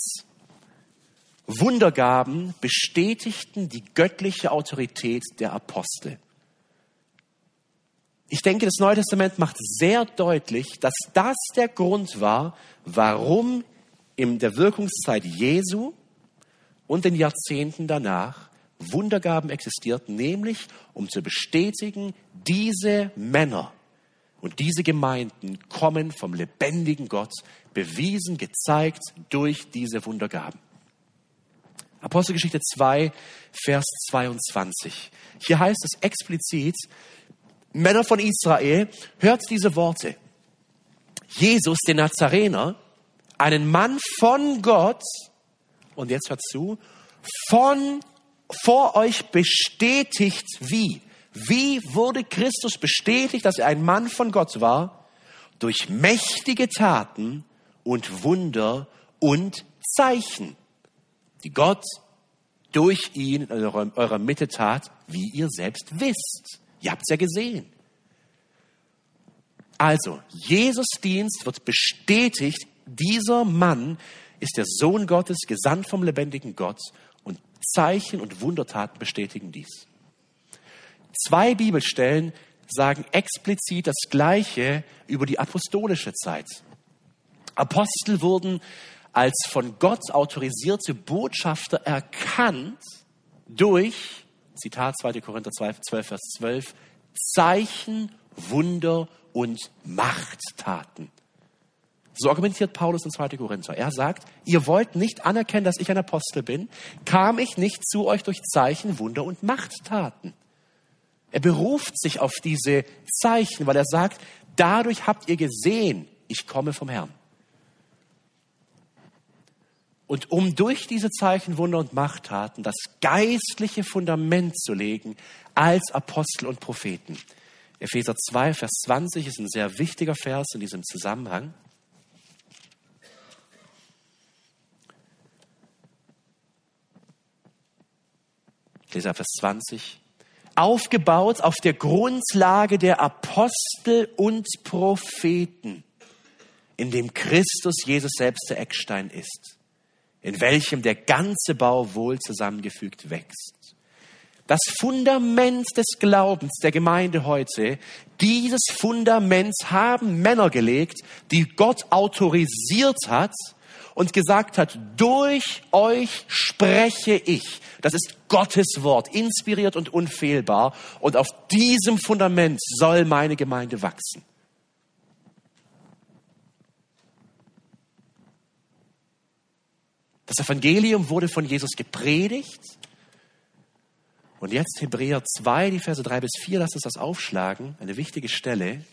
Wundergaben bestätigten die göttliche Autorität der Apostel. Ich denke, das Neue Testament macht sehr deutlich, dass das der Grund war, warum in der Wirkungszeit Jesu und den Jahrzehnten danach Wundergaben existierten, nämlich um zu bestätigen, diese Männer und diese Gemeinden kommen vom lebendigen Gott, bewiesen, gezeigt durch diese Wundergaben. Apostelgeschichte 2, Vers 22. Hier heißt es explizit, Männer von Israel, hört diese Worte. Jesus, den Nazarener, einen Mann von Gott, und jetzt hört zu, von vor euch bestätigt wie? Wie wurde Christus bestätigt, dass er ein Mann von Gott war? Durch mächtige Taten und Wunder und Zeichen, die Gott durch ihn in eurer, Mitte tat, wie ihr selbst wisst. Ihr habt es ja gesehen. Also, Jesus Dienst wird bestätigt, dieser Mann ist der Sohn Gottes, gesandt vom lebendigen Gott und Zeichen und Wundertaten bestätigen dies. Zwei Bibelstellen sagen explizit das Gleiche über die apostolische Zeit. Apostel wurden als von Gott autorisierte Botschafter erkannt durch, Zitat 2. Korinther 12, Vers 12, Zeichen, Wunder und Machttaten. So argumentiert Paulus in 2. Korinther. Er sagt, ihr wollt nicht anerkennen, dass ich ein Apostel bin, kam ich nicht zu euch durch Zeichen, Wunder und Machttaten. Er beruft sich auf diese Zeichen, weil er sagt, dadurch habt ihr gesehen, ich komme vom Herrn. Und um durch diese Zeichen, Wunder und Machttaten das geistliche Fundament zu legen als Apostel und Propheten. Epheser 2, Vers 20 ist ein sehr wichtiger Vers in diesem Zusammenhang. Ich lese Vers 20. Aufgebaut auf der Grundlage der Apostel und Propheten, in dem Christus Jesus selbst der Eckstein ist, in welchem der ganze Bau wohl zusammengefügt wächst. Das Fundament des Glaubens der Gemeinde heute, dieses Fundament haben Männer gelegt, die Gott autorisiert hat und gesagt hat, durch euch spreche ich. Das ist Gottes Wort, inspiriert und unfehlbar. Und auf diesem Fundament soll meine Gemeinde wachsen. Das Evangelium wurde von Jesus gepredigt. Und jetzt Hebräer 2, die Verse 3 bis 4, lasst uns das aufschlagen, eine wichtige Stelle.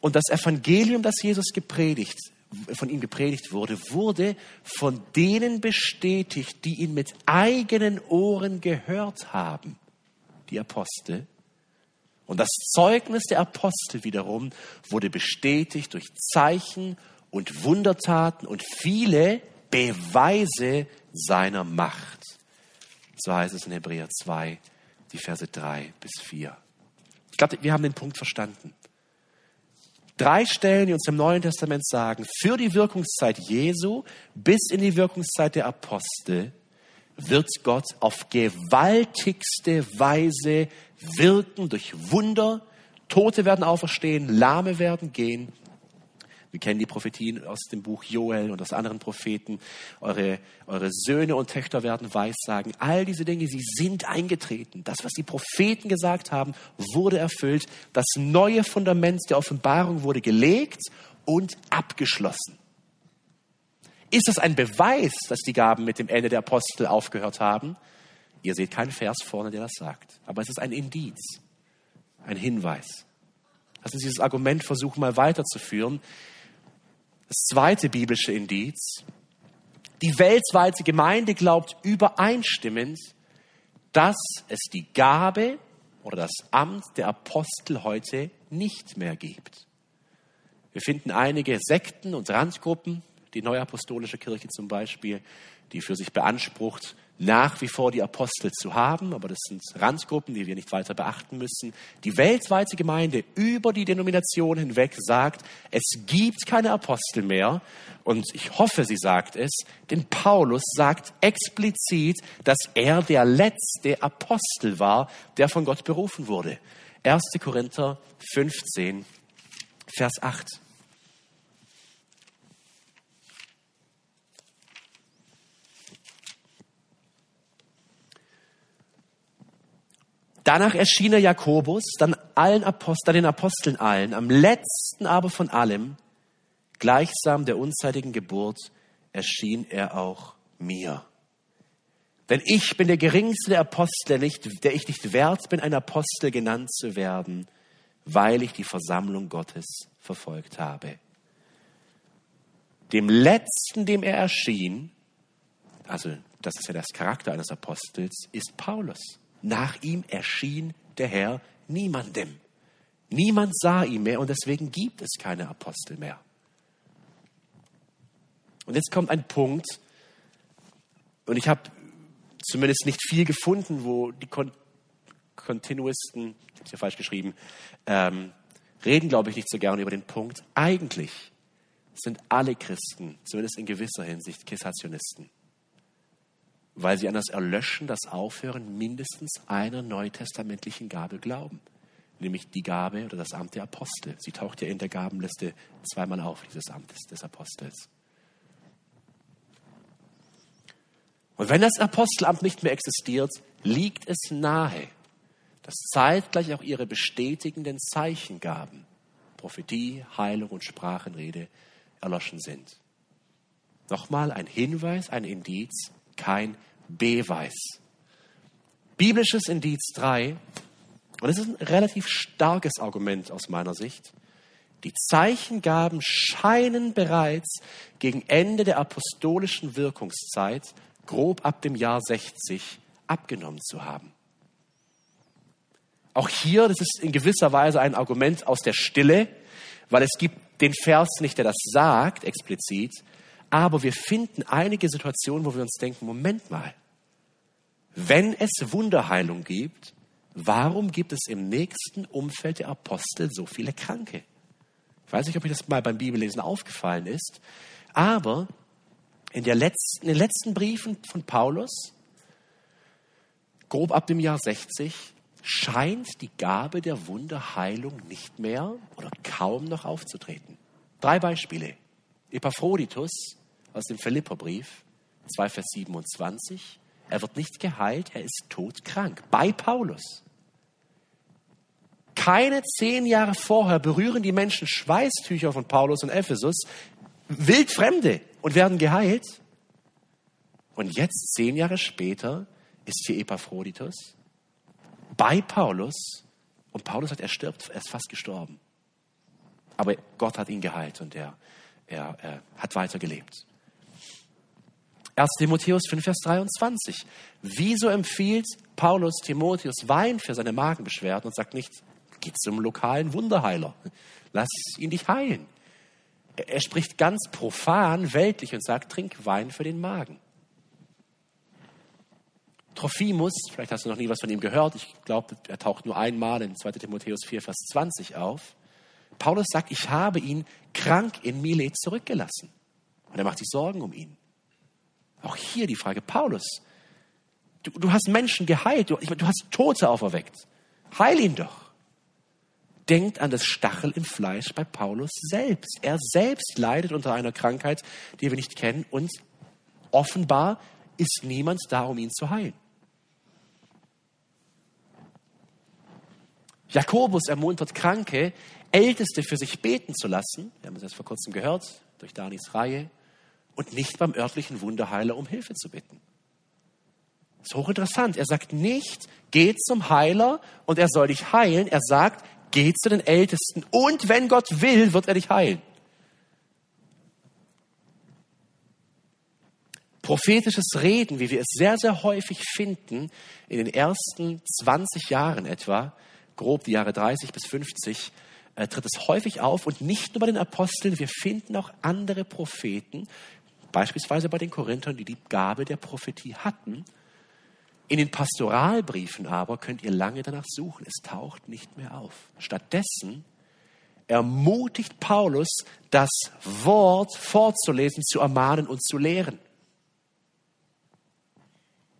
Und das Evangelium, das Jesus gepredigt von ihm gepredigt wurde, wurde von denen bestätigt, die ihn mit eigenen Ohren gehört haben, die Apostel. Und das Zeugnis der Apostel wiederum wurde bestätigt durch Zeichen und Wundertaten und viele Beweise seiner Macht. So heißt es in Hebräer 2, die Verse 3 bis 4. Ich glaube, wir haben den Punkt verstanden. Drei Stellen, die uns im Neuen Testament sagen, für die Wirkungszeit Jesu bis in die Wirkungszeit der Apostel wird Gott auf gewaltigste Weise wirken durch Wunder. Tote werden auferstehen, Lahme werden gehen wir kennen die Prophetien aus dem Buch Joel und aus anderen Propheten. Eure, eure Söhne und Töchter werden Weissagen. All diese Dinge, sie sind eingetreten. Das, was die Propheten gesagt haben, wurde erfüllt. Das neue Fundament der Offenbarung wurde gelegt und abgeschlossen. Ist das ein Beweis, dass die Gaben mit dem Ende der Apostel aufgehört haben? Ihr seht keinen Vers vorne, der das sagt. Aber es ist ein Indiz, ein Hinweis. Lassen Sie dieses Argument versuchen, mal weiterzuführen. Das zweite biblische Indiz. Die weltweite Gemeinde glaubt übereinstimmend, dass es die Gabe oder das Amt der Apostel heute nicht mehr gibt. Wir finden einige Sekten und Randgruppen, die Neuapostolische Kirche zum Beispiel, die für sich beansprucht, nach wie vor die Apostel zu haben, aber das sind Randgruppen, die wir nicht weiter beachten müssen. Die weltweite Gemeinde über die Denomination hinweg sagt, es gibt keine Apostel mehr und ich hoffe, sie sagt es, denn Paulus sagt explizit, dass er der letzte Apostel war, der von Gott berufen wurde. 1. Korinther 15, Vers 8. Danach erschien er Jakobus, dann allen Aposteln, den Aposteln allen, am letzten aber von allem, gleichsam der unzeitigen Geburt, erschien er auch mir. Denn ich bin der geringste der Apostel, der ich nicht wert bin, ein Apostel genannt zu werden, weil ich die Versammlung Gottes verfolgt habe. Dem letzten, dem er erschien, also das ist ja das Charakter eines Apostels, ist Paulus. Nach ihm erschien der Herr niemandem. Niemand sah ihn mehr und deswegen gibt es keine Apostel mehr. Und jetzt kommt ein Punkt, und ich habe zumindest nicht viel gefunden, wo die Kon Kontinuisten, ich habe es ja falsch geschrieben, ähm, reden, glaube ich, nicht so gerne über den Punkt. Eigentlich sind alle Christen, zumindest in gewisser Hinsicht, Kissationisten weil sie an das Erlöschen, das Aufhören mindestens einer neutestamentlichen Gabe glauben, nämlich die Gabe oder das Amt der Apostel. Sie taucht ja in der Gabenliste zweimal auf, dieses Amt des, Apostels. Und wenn das Apostelamt nicht mehr existiert, liegt es nahe, dass zeitgleich auch ihre bestätigenden Zeichengaben, Prophetie, Heilung und Sprachenrede, erloschen sind. Nochmal ein Hinweis, ein Indiz, kein Beweis. Biblisches Indiz 3, und es ist ein relativ starkes Argument aus meiner Sicht. Die Zeichengaben scheinen bereits gegen Ende der apostolischen Wirkungszeit, grob ab dem Jahr 60, abgenommen zu haben. Auch hier, das ist in gewisser Weise ein Argument aus der Stille, weil es gibt den Vers nicht, der das sagt explizit, aber wir finden einige Situationen, wo wir uns denken, Moment mal, wenn es Wunderheilung gibt, warum gibt es im nächsten Umfeld der Apostel so viele Kranke? Ich weiß nicht, ob euch das mal beim Bibellesen aufgefallen ist, aber in, letzten, in den letzten Briefen von Paulus, grob ab dem Jahr 60, scheint die Gabe der Wunderheilung nicht mehr oder kaum noch aufzutreten. Drei Beispiele. Epaphroditus aus dem Philipperbrief, 2 Vers 27. Er wird nicht geheilt, er ist todkrank. Bei Paulus. Keine zehn Jahre vorher berühren die Menschen Schweißtücher von Paulus und Ephesus, wildfremde, und werden geheilt. Und jetzt, zehn Jahre später, ist hier Epaphroditus bei Paulus und Paulus hat, er stirbt, er ist fast gestorben. Aber Gott hat ihn geheilt und er, er, er hat weitergelebt. 1 Timotheus 5, Vers 23. Wieso empfiehlt Paulus Timotheus Wein für seine Magenbeschwerden und sagt nicht, geh zum lokalen Wunderheiler, lass ihn dich heilen. Er spricht ganz profan, weltlich und sagt, trink Wein für den Magen. Trophimus, vielleicht hast du noch nie was von ihm gehört, ich glaube, er taucht nur einmal in 2 Timotheus 4, Vers 20 auf. Paulus sagt, ich habe ihn krank in Milet zurückgelassen. Und er macht sich Sorgen um ihn. Auch hier die Frage, Paulus, du, du hast Menschen geheilt, du, du hast Tote auferweckt. Heil ihn doch. Denkt an das Stachel im Fleisch bei Paulus selbst. Er selbst leidet unter einer Krankheit, die wir nicht kennen und offenbar ist niemand da, um ihn zu heilen. Jakobus ermuntert Kranke, Älteste für sich beten zu lassen. Wir haben es erst vor kurzem gehört durch Danis Reihe und nicht beim örtlichen Wunderheiler um Hilfe zu bitten. Das ist hochinteressant. Er sagt nicht, geh zum Heiler und er soll dich heilen. Er sagt, geh zu den Ältesten und wenn Gott will, wird er dich heilen. Prophetisches Reden, wie wir es sehr, sehr häufig finden, in den ersten 20 Jahren etwa, grob die Jahre 30 bis 50, äh, tritt es häufig auf und nicht nur bei den Aposteln, wir finden auch andere Propheten, beispielsweise bei den Korinthern, die die Gabe der Prophetie hatten. In den Pastoralbriefen aber könnt ihr lange danach suchen, es taucht nicht mehr auf. Stattdessen ermutigt Paulus, das Wort vorzulesen, zu ermahnen und zu lehren.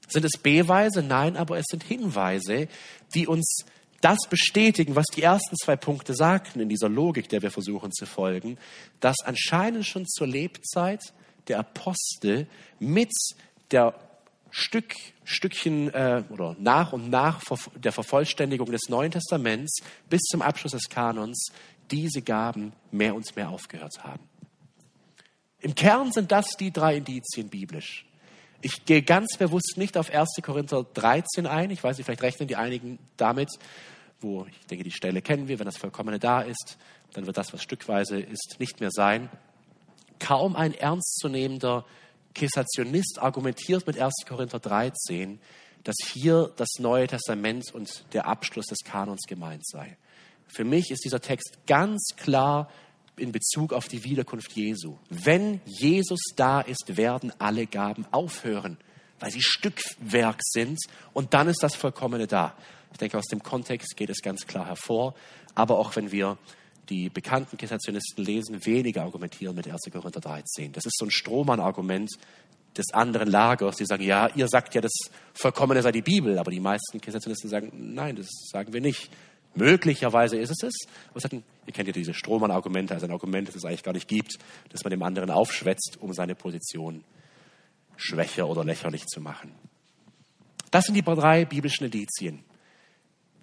Sind es Beweise? Nein, aber es sind Hinweise, die uns das bestätigen, was die ersten zwei Punkte sagten in dieser Logik, der wir versuchen zu folgen, dass anscheinend schon zur Lebzeit der Apostel mit der Stück, Stückchen äh, oder nach und nach der Vervollständigung des Neuen Testaments bis zum Abschluss des Kanons diese Gaben mehr und mehr aufgehört haben. Im Kern sind das die drei Indizien biblisch. Ich gehe ganz bewusst nicht auf 1. Korinther 13 ein. Ich weiß nicht, vielleicht rechnen die einigen damit, wo ich denke, die Stelle kennen wir. Wenn das Vollkommene da ist, dann wird das, was stückweise ist, nicht mehr sein. Kaum ein ernstzunehmender Kessationist argumentiert mit 1. Korinther 13, dass hier das Neue Testament und der Abschluss des Kanons gemeint sei. Für mich ist dieser Text ganz klar in Bezug auf die Wiederkunft Jesu. Wenn Jesus da ist, werden alle Gaben aufhören, weil sie Stückwerk sind und dann ist das Vollkommene da. Ich denke, aus dem Kontext geht es ganz klar hervor. Aber auch wenn wir die bekannten Kessationisten lesen, weniger argumentieren mit 1. Korinther 13. Das ist so ein Strohmann-Argument des anderen Lagers, die sagen, ja, ihr sagt ja, das Vollkommene sei die Bibel, aber die meisten Kessationisten sagen, nein, das sagen wir nicht. Möglicherweise ist es es. Aber es ihr kennt ja diese Strohmann-Argumente, also ein Argument, das es eigentlich gar nicht gibt, dass man dem anderen aufschwätzt, um seine Position schwächer oder lächerlich zu machen. Das sind die drei biblischen Indizien.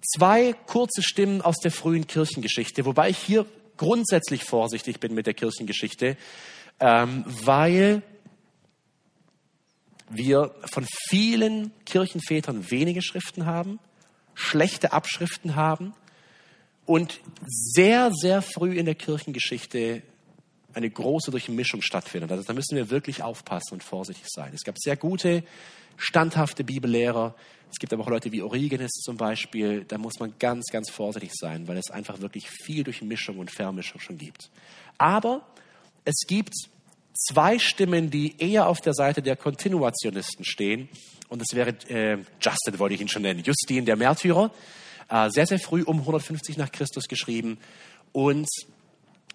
Zwei kurze Stimmen aus der frühen Kirchengeschichte, wobei ich hier grundsätzlich vorsichtig bin mit der Kirchengeschichte, ähm, weil wir von vielen Kirchenvätern wenige Schriften haben, schlechte Abschriften haben und sehr, sehr früh in der Kirchengeschichte eine große Durchmischung stattfindet. Also da müssen wir wirklich aufpassen und vorsichtig sein. Es gab sehr gute, standhafte Bibellehrer. Es gibt aber auch Leute wie Origenes zum Beispiel. Da muss man ganz, ganz vorsichtig sein, weil es einfach wirklich viel Durchmischung und Vermischung schon gibt. Aber es gibt zwei Stimmen, die eher auf der Seite der Kontinuationisten stehen. Und das wäre äh, Justin, wollte ich ihn schon nennen, Justin, der Märtyrer äh, sehr, sehr früh um 150 nach Christus geschrieben. Und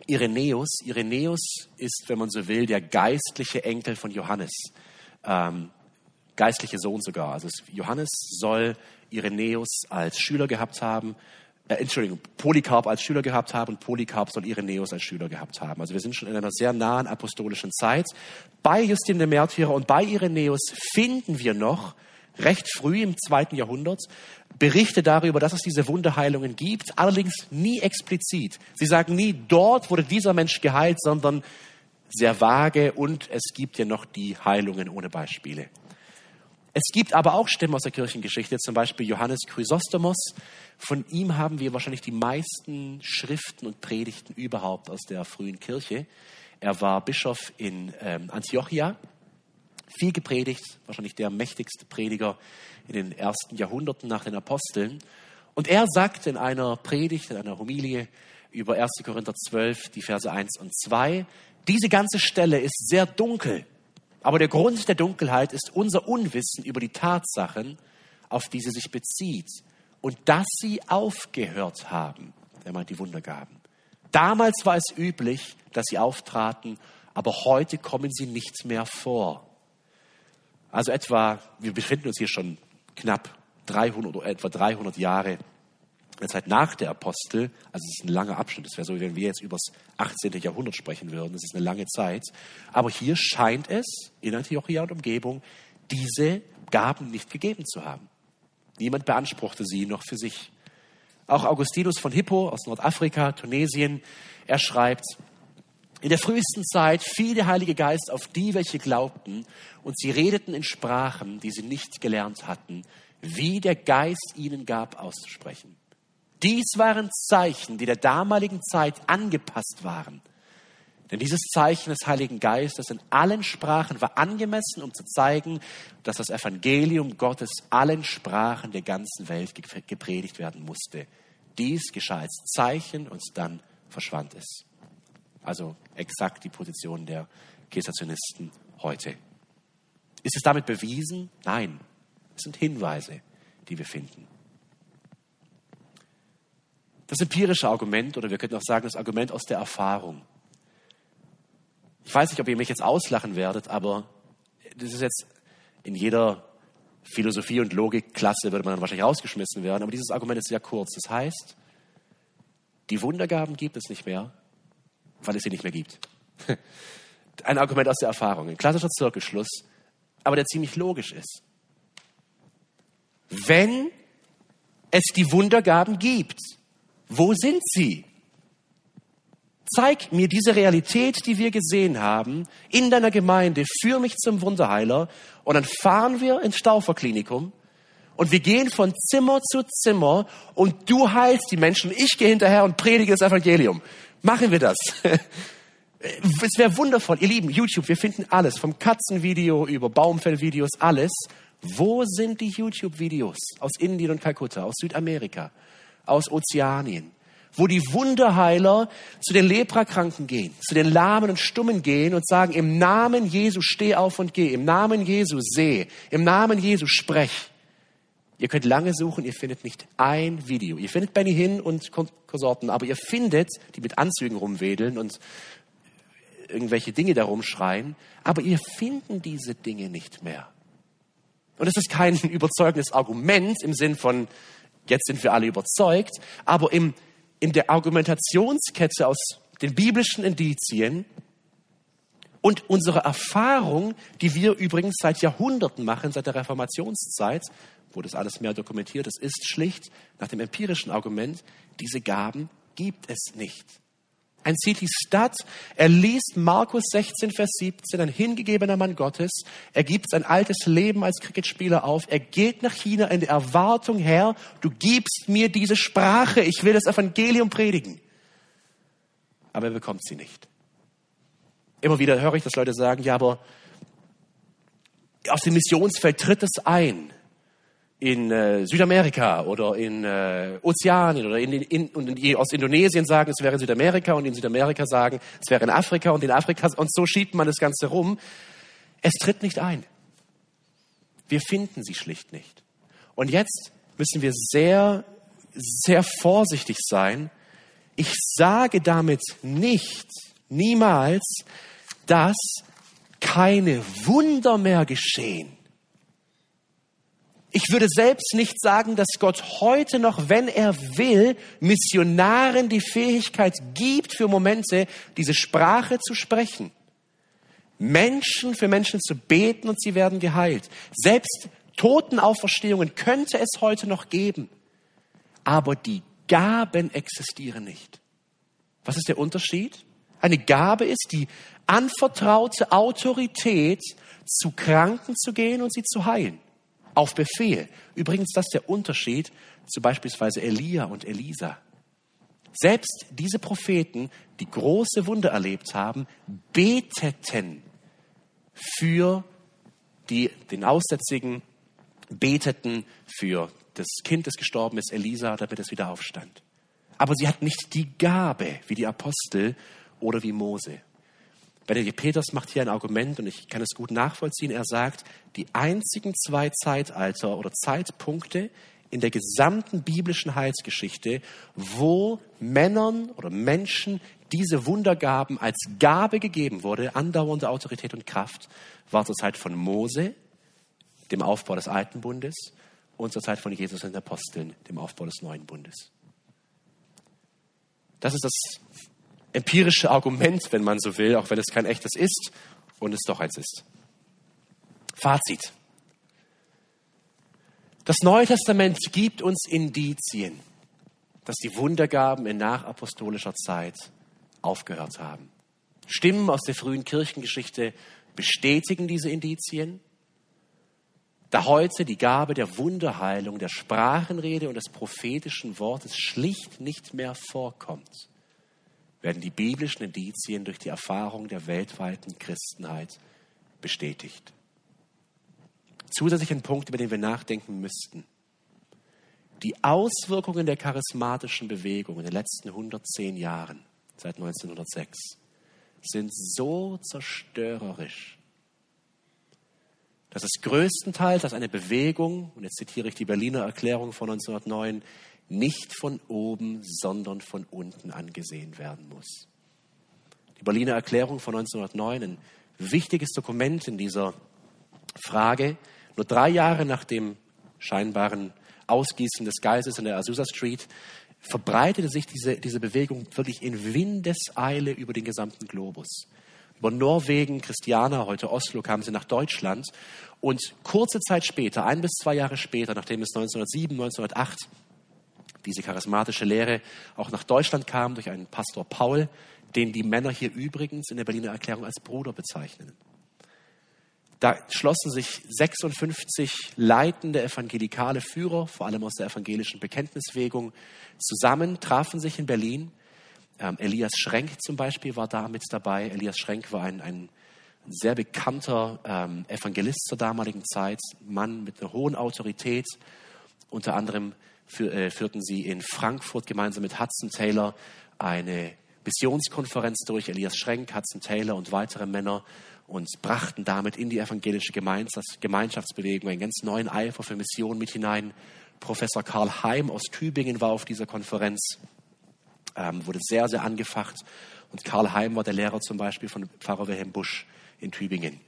Irenäus, Irenäus ist, wenn man so will, der geistliche Enkel von Johannes. Ähm, geistliche Sohn sogar. Also Johannes soll Irenäus als Schüler gehabt haben. Äh, Entschuldigung, Polycarp als Schüler gehabt haben und Polycarp soll Irenäus als Schüler gehabt haben. Also wir sind schon in einer sehr nahen apostolischen Zeit. Bei Justin dem Märtyrer und bei Irenäus finden wir noch recht früh im zweiten Jahrhundert Berichte darüber, dass es diese Wunderheilungen gibt, allerdings nie explizit. Sie sagen nie, dort wurde dieser Mensch geheilt, sondern sehr vage und es gibt ja noch die Heilungen ohne Beispiele. Es gibt aber auch Stimmen aus der Kirchengeschichte, zum Beispiel Johannes Chrysostomos. Von ihm haben wir wahrscheinlich die meisten Schriften und Predigten überhaupt aus der frühen Kirche. Er war Bischof in ähm, Antiochia viel gepredigt, wahrscheinlich der mächtigste Prediger in den ersten Jahrhunderten nach den Aposteln. Und er sagt in einer Predigt, in einer Homilie über 1. Korinther 12, die Verse 1 und 2, diese ganze Stelle ist sehr dunkel. Aber der Grund der Dunkelheit ist unser Unwissen über die Tatsachen, auf die sie sich bezieht. Und dass sie aufgehört haben. Er meint die Wundergaben. Damals war es üblich, dass sie auftraten, aber heute kommen sie nicht mehr vor. Also etwa, wir befinden uns hier schon knapp 300 oder etwa 300 Jahre in der Zeit nach der Apostel. Also es ist ein langer Abschnitt. Es wäre so, wenn wir jetzt über das 18. Jahrhundert sprechen würden. Das ist eine lange Zeit. Aber hier scheint es in Antiochia und Umgebung diese Gaben nicht gegeben zu haben. Niemand beanspruchte sie noch für sich. Auch Augustinus von Hippo aus Nordafrika, Tunesien, er schreibt, in der frühesten Zeit fiel der Heilige Geist auf die, welche glaubten, und sie redeten in Sprachen, die sie nicht gelernt hatten, wie der Geist ihnen gab auszusprechen. Dies waren Zeichen, die der damaligen Zeit angepasst waren. Denn dieses Zeichen des Heiligen Geistes in allen Sprachen war angemessen, um zu zeigen, dass das Evangelium Gottes allen Sprachen der ganzen Welt gepredigt werden musste. Dies geschah als Zeichen und dann verschwand es. Also exakt die Position der Kessationisten heute. Ist es damit bewiesen? Nein. Es sind Hinweise, die wir finden. Das empirische Argument, oder wir könnten auch sagen, das Argument aus der Erfahrung. Ich weiß nicht, ob ihr mich jetzt auslachen werdet, aber das ist jetzt in jeder Philosophie- und Logikklasse würde man dann wahrscheinlich rausgeschmissen werden, aber dieses Argument ist sehr kurz. Das heißt, die Wundergaben gibt es nicht mehr, weil es sie nicht mehr gibt. (laughs) Ein Argument aus der Erfahrung, ein klassischer Zirkelschluss, aber der ziemlich logisch ist. Wenn es die Wundergaben gibt, wo sind sie? Zeig mir diese Realität, die wir gesehen haben, in deiner Gemeinde, führ mich zum Wunderheiler und dann fahren wir ins Stauferklinikum und wir gehen von Zimmer zu Zimmer und du heilst die Menschen, ich gehe hinterher und predige das Evangelium. Machen wir das. (laughs) Es wäre wundervoll. Ihr Lieben, YouTube, wir finden alles. Vom Katzenvideo über Baumfellvideos, alles. Wo sind die YouTube-Videos aus Indien und Kalkutta, aus Südamerika, aus Ozeanien? Wo die Wunderheiler zu den Leprakranken gehen, zu den Lahmen und Stummen gehen und sagen, im Namen Jesu steh auf und geh, im Namen Jesu seh, im Namen Jesu sprech. Ihr könnt lange suchen, ihr findet nicht ein Video. Ihr findet Benny Hinn und Konsorten, aber ihr findet, die mit Anzügen rumwedeln und irgendwelche Dinge da rumschreien, aber ihr finden diese Dinge nicht mehr. Und es ist kein (laughs) überzeugendes Argument im Sinn von, jetzt sind wir alle überzeugt, aber im, in der Argumentationskette aus den biblischen Indizien und unserer Erfahrung, die wir übrigens seit Jahrhunderten machen, seit der Reformationszeit, wo das alles mehr dokumentiert ist, ist schlicht nach dem empirischen Argument, diese Gaben gibt es nicht. Ein City Stadt, er liest Markus 16, Vers 17, ein hingegebener Mann Gottes, er gibt sein altes Leben als Cricketspieler auf, er geht nach China in der Erwartung, Herr, du gibst mir diese Sprache, ich will das Evangelium predigen. Aber er bekommt sie nicht. Immer wieder höre ich, dass Leute sagen, ja, aber auf dem Missionsfeld tritt es ein in äh, Südamerika oder in äh, Ozeanien oder in, in, und in, aus Indonesien sagen, es wäre in Südamerika und in Südamerika sagen, es wäre in Afrika und in Afrika und so schiebt man das Ganze rum. Es tritt nicht ein. Wir finden sie schlicht nicht. Und jetzt müssen wir sehr, sehr vorsichtig sein. Ich sage damit nicht, niemals, dass keine Wunder mehr geschehen. Ich würde selbst nicht sagen, dass Gott heute noch, wenn er will, Missionaren die Fähigkeit gibt, für Momente diese Sprache zu sprechen. Menschen für Menschen zu beten und sie werden geheilt. Selbst Totenauferstehungen könnte es heute noch geben. Aber die Gaben existieren nicht. Was ist der Unterschied? Eine Gabe ist die anvertraute Autorität, zu Kranken zu gehen und sie zu heilen auf Befehl. Übrigens, das ist der Unterschied zu beispielsweise Elia und Elisa. Selbst diese Propheten, die große Wunder erlebt haben, beteten für die, den Aussätzigen, beteten für das Kind, das gestorben ist, Elisa, damit es wieder aufstand. Aber sie hatten nicht die Gabe wie die Apostel oder wie Mose. Benedikt Peters macht hier ein Argument und ich kann es gut nachvollziehen. Er sagt, die einzigen zwei Zeitalter oder Zeitpunkte in der gesamten biblischen Heilsgeschichte, wo Männern oder Menschen diese Wundergaben als Gabe gegeben wurde, andauernde Autorität und Kraft, war zur Zeit von Mose, dem Aufbau des Alten Bundes, und zur Zeit von Jesus und den Aposteln, dem Aufbau des Neuen Bundes. Das ist das empirische Argument, wenn man so will, auch wenn es kein echtes ist und es doch eins ist. Fazit. Das Neue Testament gibt uns Indizien, dass die Wundergaben in nachapostolischer Zeit aufgehört haben. Stimmen aus der frühen Kirchengeschichte bestätigen diese Indizien. Da heute die Gabe der Wunderheilung, der Sprachenrede und des prophetischen Wortes schlicht nicht mehr vorkommt, werden die biblischen Indizien durch die Erfahrung der weltweiten Christenheit bestätigt. Zusätzlich ein Punkt, über den wir nachdenken müssten. Die Auswirkungen der charismatischen Bewegung in den letzten 110 Jahren, seit 1906, sind so zerstörerisch, dass es größtenteils als eine Bewegung, und jetzt zitiere ich die Berliner Erklärung von 1909, nicht von oben, sondern von unten angesehen werden muss. Die Berliner Erklärung von 1909, ein wichtiges Dokument in dieser Frage, nur drei Jahre nach dem scheinbaren Ausgießen des Geistes in der Azusa Street, verbreitete sich diese, diese Bewegung wirklich in Windeseile über den gesamten Globus. Über Norwegen, Christiana, heute Oslo, kamen sie nach Deutschland. Und kurze Zeit später, ein bis zwei Jahre später, nachdem es 1907, 1908 diese charismatische Lehre auch nach Deutschland kam durch einen Pastor Paul, den die Männer hier übrigens in der Berliner Erklärung als Bruder bezeichnen. Da schlossen sich 56 leitende evangelikale Führer, vor allem aus der evangelischen Bekenntnisbewegung, zusammen, trafen sich in Berlin. Ähm, Elias Schrenk zum Beispiel war da mit dabei. Elias Schrenk war ein, ein sehr bekannter ähm, Evangelist zur damaligen Zeit, Mann mit einer hohen Autorität. Unter anderem für, äh, führten sie in Frankfurt gemeinsam mit Hudson Taylor eine Missionskonferenz durch. Elias Schrenk, Hudson Taylor und weitere Männer und brachten damit in die evangelische Gemeinschaftsbewegung einen ganz neuen Eifer für Mission mit hinein. Professor Karl Heim aus Tübingen war auf dieser Konferenz, ähm, wurde sehr, sehr angefacht. Und Karl Heim war der Lehrer zum Beispiel von Pfarrer Wilhelm Busch in Tübingen.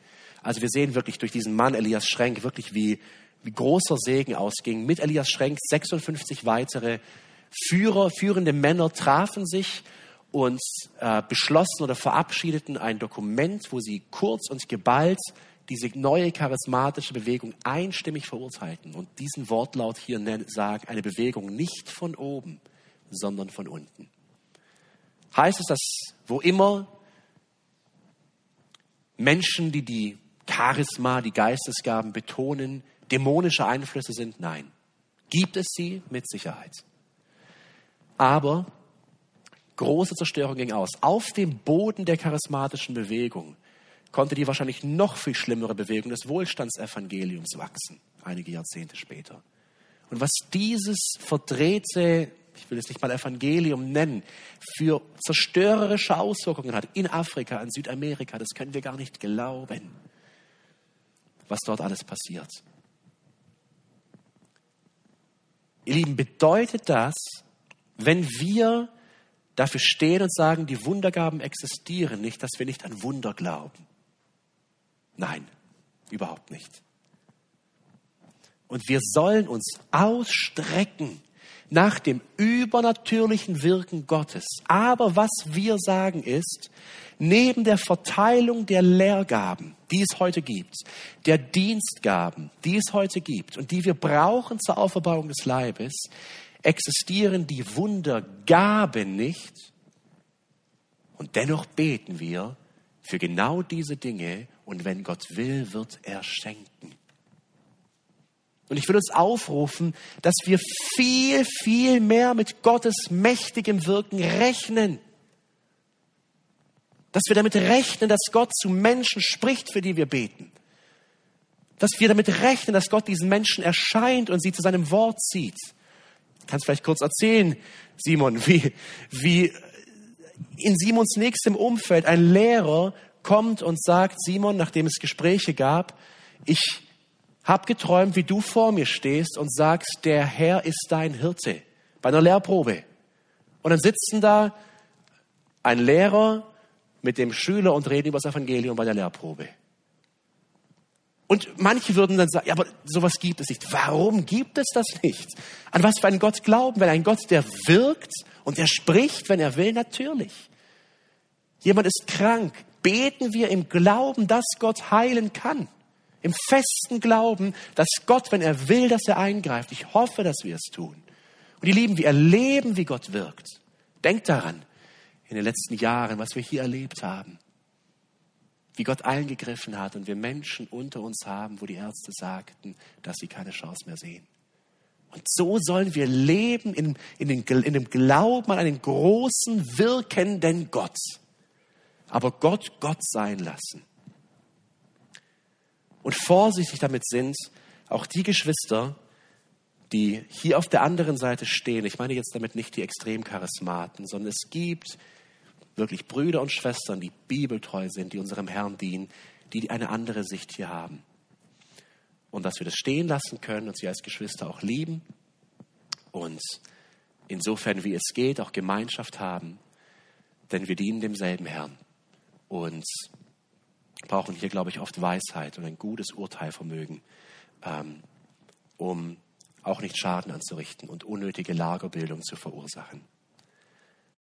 Also wir sehen wirklich durch diesen Mann Elias Schrenk wirklich, wie, wie großer Segen ausging. Mit Elias Schrenk 56 weitere Führer, führende Männer trafen sich und äh, beschlossen oder verabschiedeten ein Dokument, wo sie kurz und geballt diese neue charismatische Bewegung einstimmig verurteilten und diesen Wortlaut hier sagen, eine Bewegung nicht von oben, sondern von unten. Heißt es, dass wo immer Menschen, die die Charisma, die Geistesgaben betonen, dämonische Einflüsse sind? Nein. Gibt es sie? Mit Sicherheit. Aber große Zerstörung ging aus. Auf dem Boden der charismatischen Bewegung konnte die wahrscheinlich noch viel schlimmere Bewegung des Wohlstandsevangeliums wachsen, einige Jahrzehnte später. Und was dieses verdrehte, ich will es nicht mal Evangelium nennen, für zerstörerische Auswirkungen hat in Afrika, in Südamerika, das können wir gar nicht glauben, was dort alles passiert. Ihr Lieben, bedeutet das, wenn wir dafür stehen und sagen, die Wundergaben existieren nicht, dass wir nicht an Wunder glauben. Nein, überhaupt nicht. Und wir sollen uns ausstrecken nach dem übernatürlichen Wirken Gottes. Aber was wir sagen ist, neben der Verteilung der Lehrgaben, die es heute gibt, der Dienstgaben, die es heute gibt und die wir brauchen zur Auferbauung des Leibes, existieren die Wundergaben nicht. Und dennoch beten wir für genau diese Dinge und wenn Gott will, wird er schenken. Und ich will uns aufrufen, dass wir viel, viel mehr mit Gottes mächtigem Wirken rechnen. Dass wir damit rechnen, dass Gott zu Menschen spricht, für die wir beten. Dass wir damit rechnen, dass Gott diesen Menschen erscheint und sie zu seinem Wort zieht. Kannst vielleicht kurz erzählen, Simon, wie, wie in Simons nächstem Umfeld ein Lehrer kommt und sagt, Simon, nachdem es Gespräche gab, ich habe geträumt, wie du vor mir stehst und sagst, der Herr ist dein Hirte bei einer Lehrprobe. Und dann sitzen da ein Lehrer mit dem Schüler und reden über das Evangelium bei der Lehrprobe. Und manche würden dann sagen, ja, aber sowas gibt es nicht. Warum gibt es das nicht? An was für einen Gott glauben? Wenn ein Gott, der wirkt und der spricht, wenn er will, natürlich. Jemand ist krank. Beten wir im Glauben, dass Gott heilen kann. Im festen Glauben, dass Gott, wenn er will, dass er eingreift. Ich hoffe, dass wir es tun. Und die Lieben, wir erleben, wie Gott wirkt. Denkt daran, in den letzten Jahren, was wir hier erlebt haben. wie Gott eingegriffen hat und wir Menschen unter uns haben, wo die Ärzte sagten, dass sie keine Chance mehr sehen. Und so sollen wir leben in, in, den, in dem Glauben an einen großen, wirkenden Gott. Aber Gott Gott sein lassen. Und vorsichtig damit sind auch die Geschwister, die hier auf der anderen Seite stehen. Ich meine jetzt damit nicht die Extremcharismaten, sondern es gibt wirklich Brüder und Schwestern, die bibeltreu sind, die unserem Herrn dienen, die eine andere Sicht hier haben. Und dass wir das stehen lassen können und sie als Geschwister auch lieben und insofern, wie es geht, auch Gemeinschaft haben, denn wir dienen demselben Herrn und brauchen hier, glaube ich, oft Weisheit und ein gutes Urteilvermögen, ähm, um auch nicht Schaden anzurichten und unnötige Lagerbildung zu verursachen.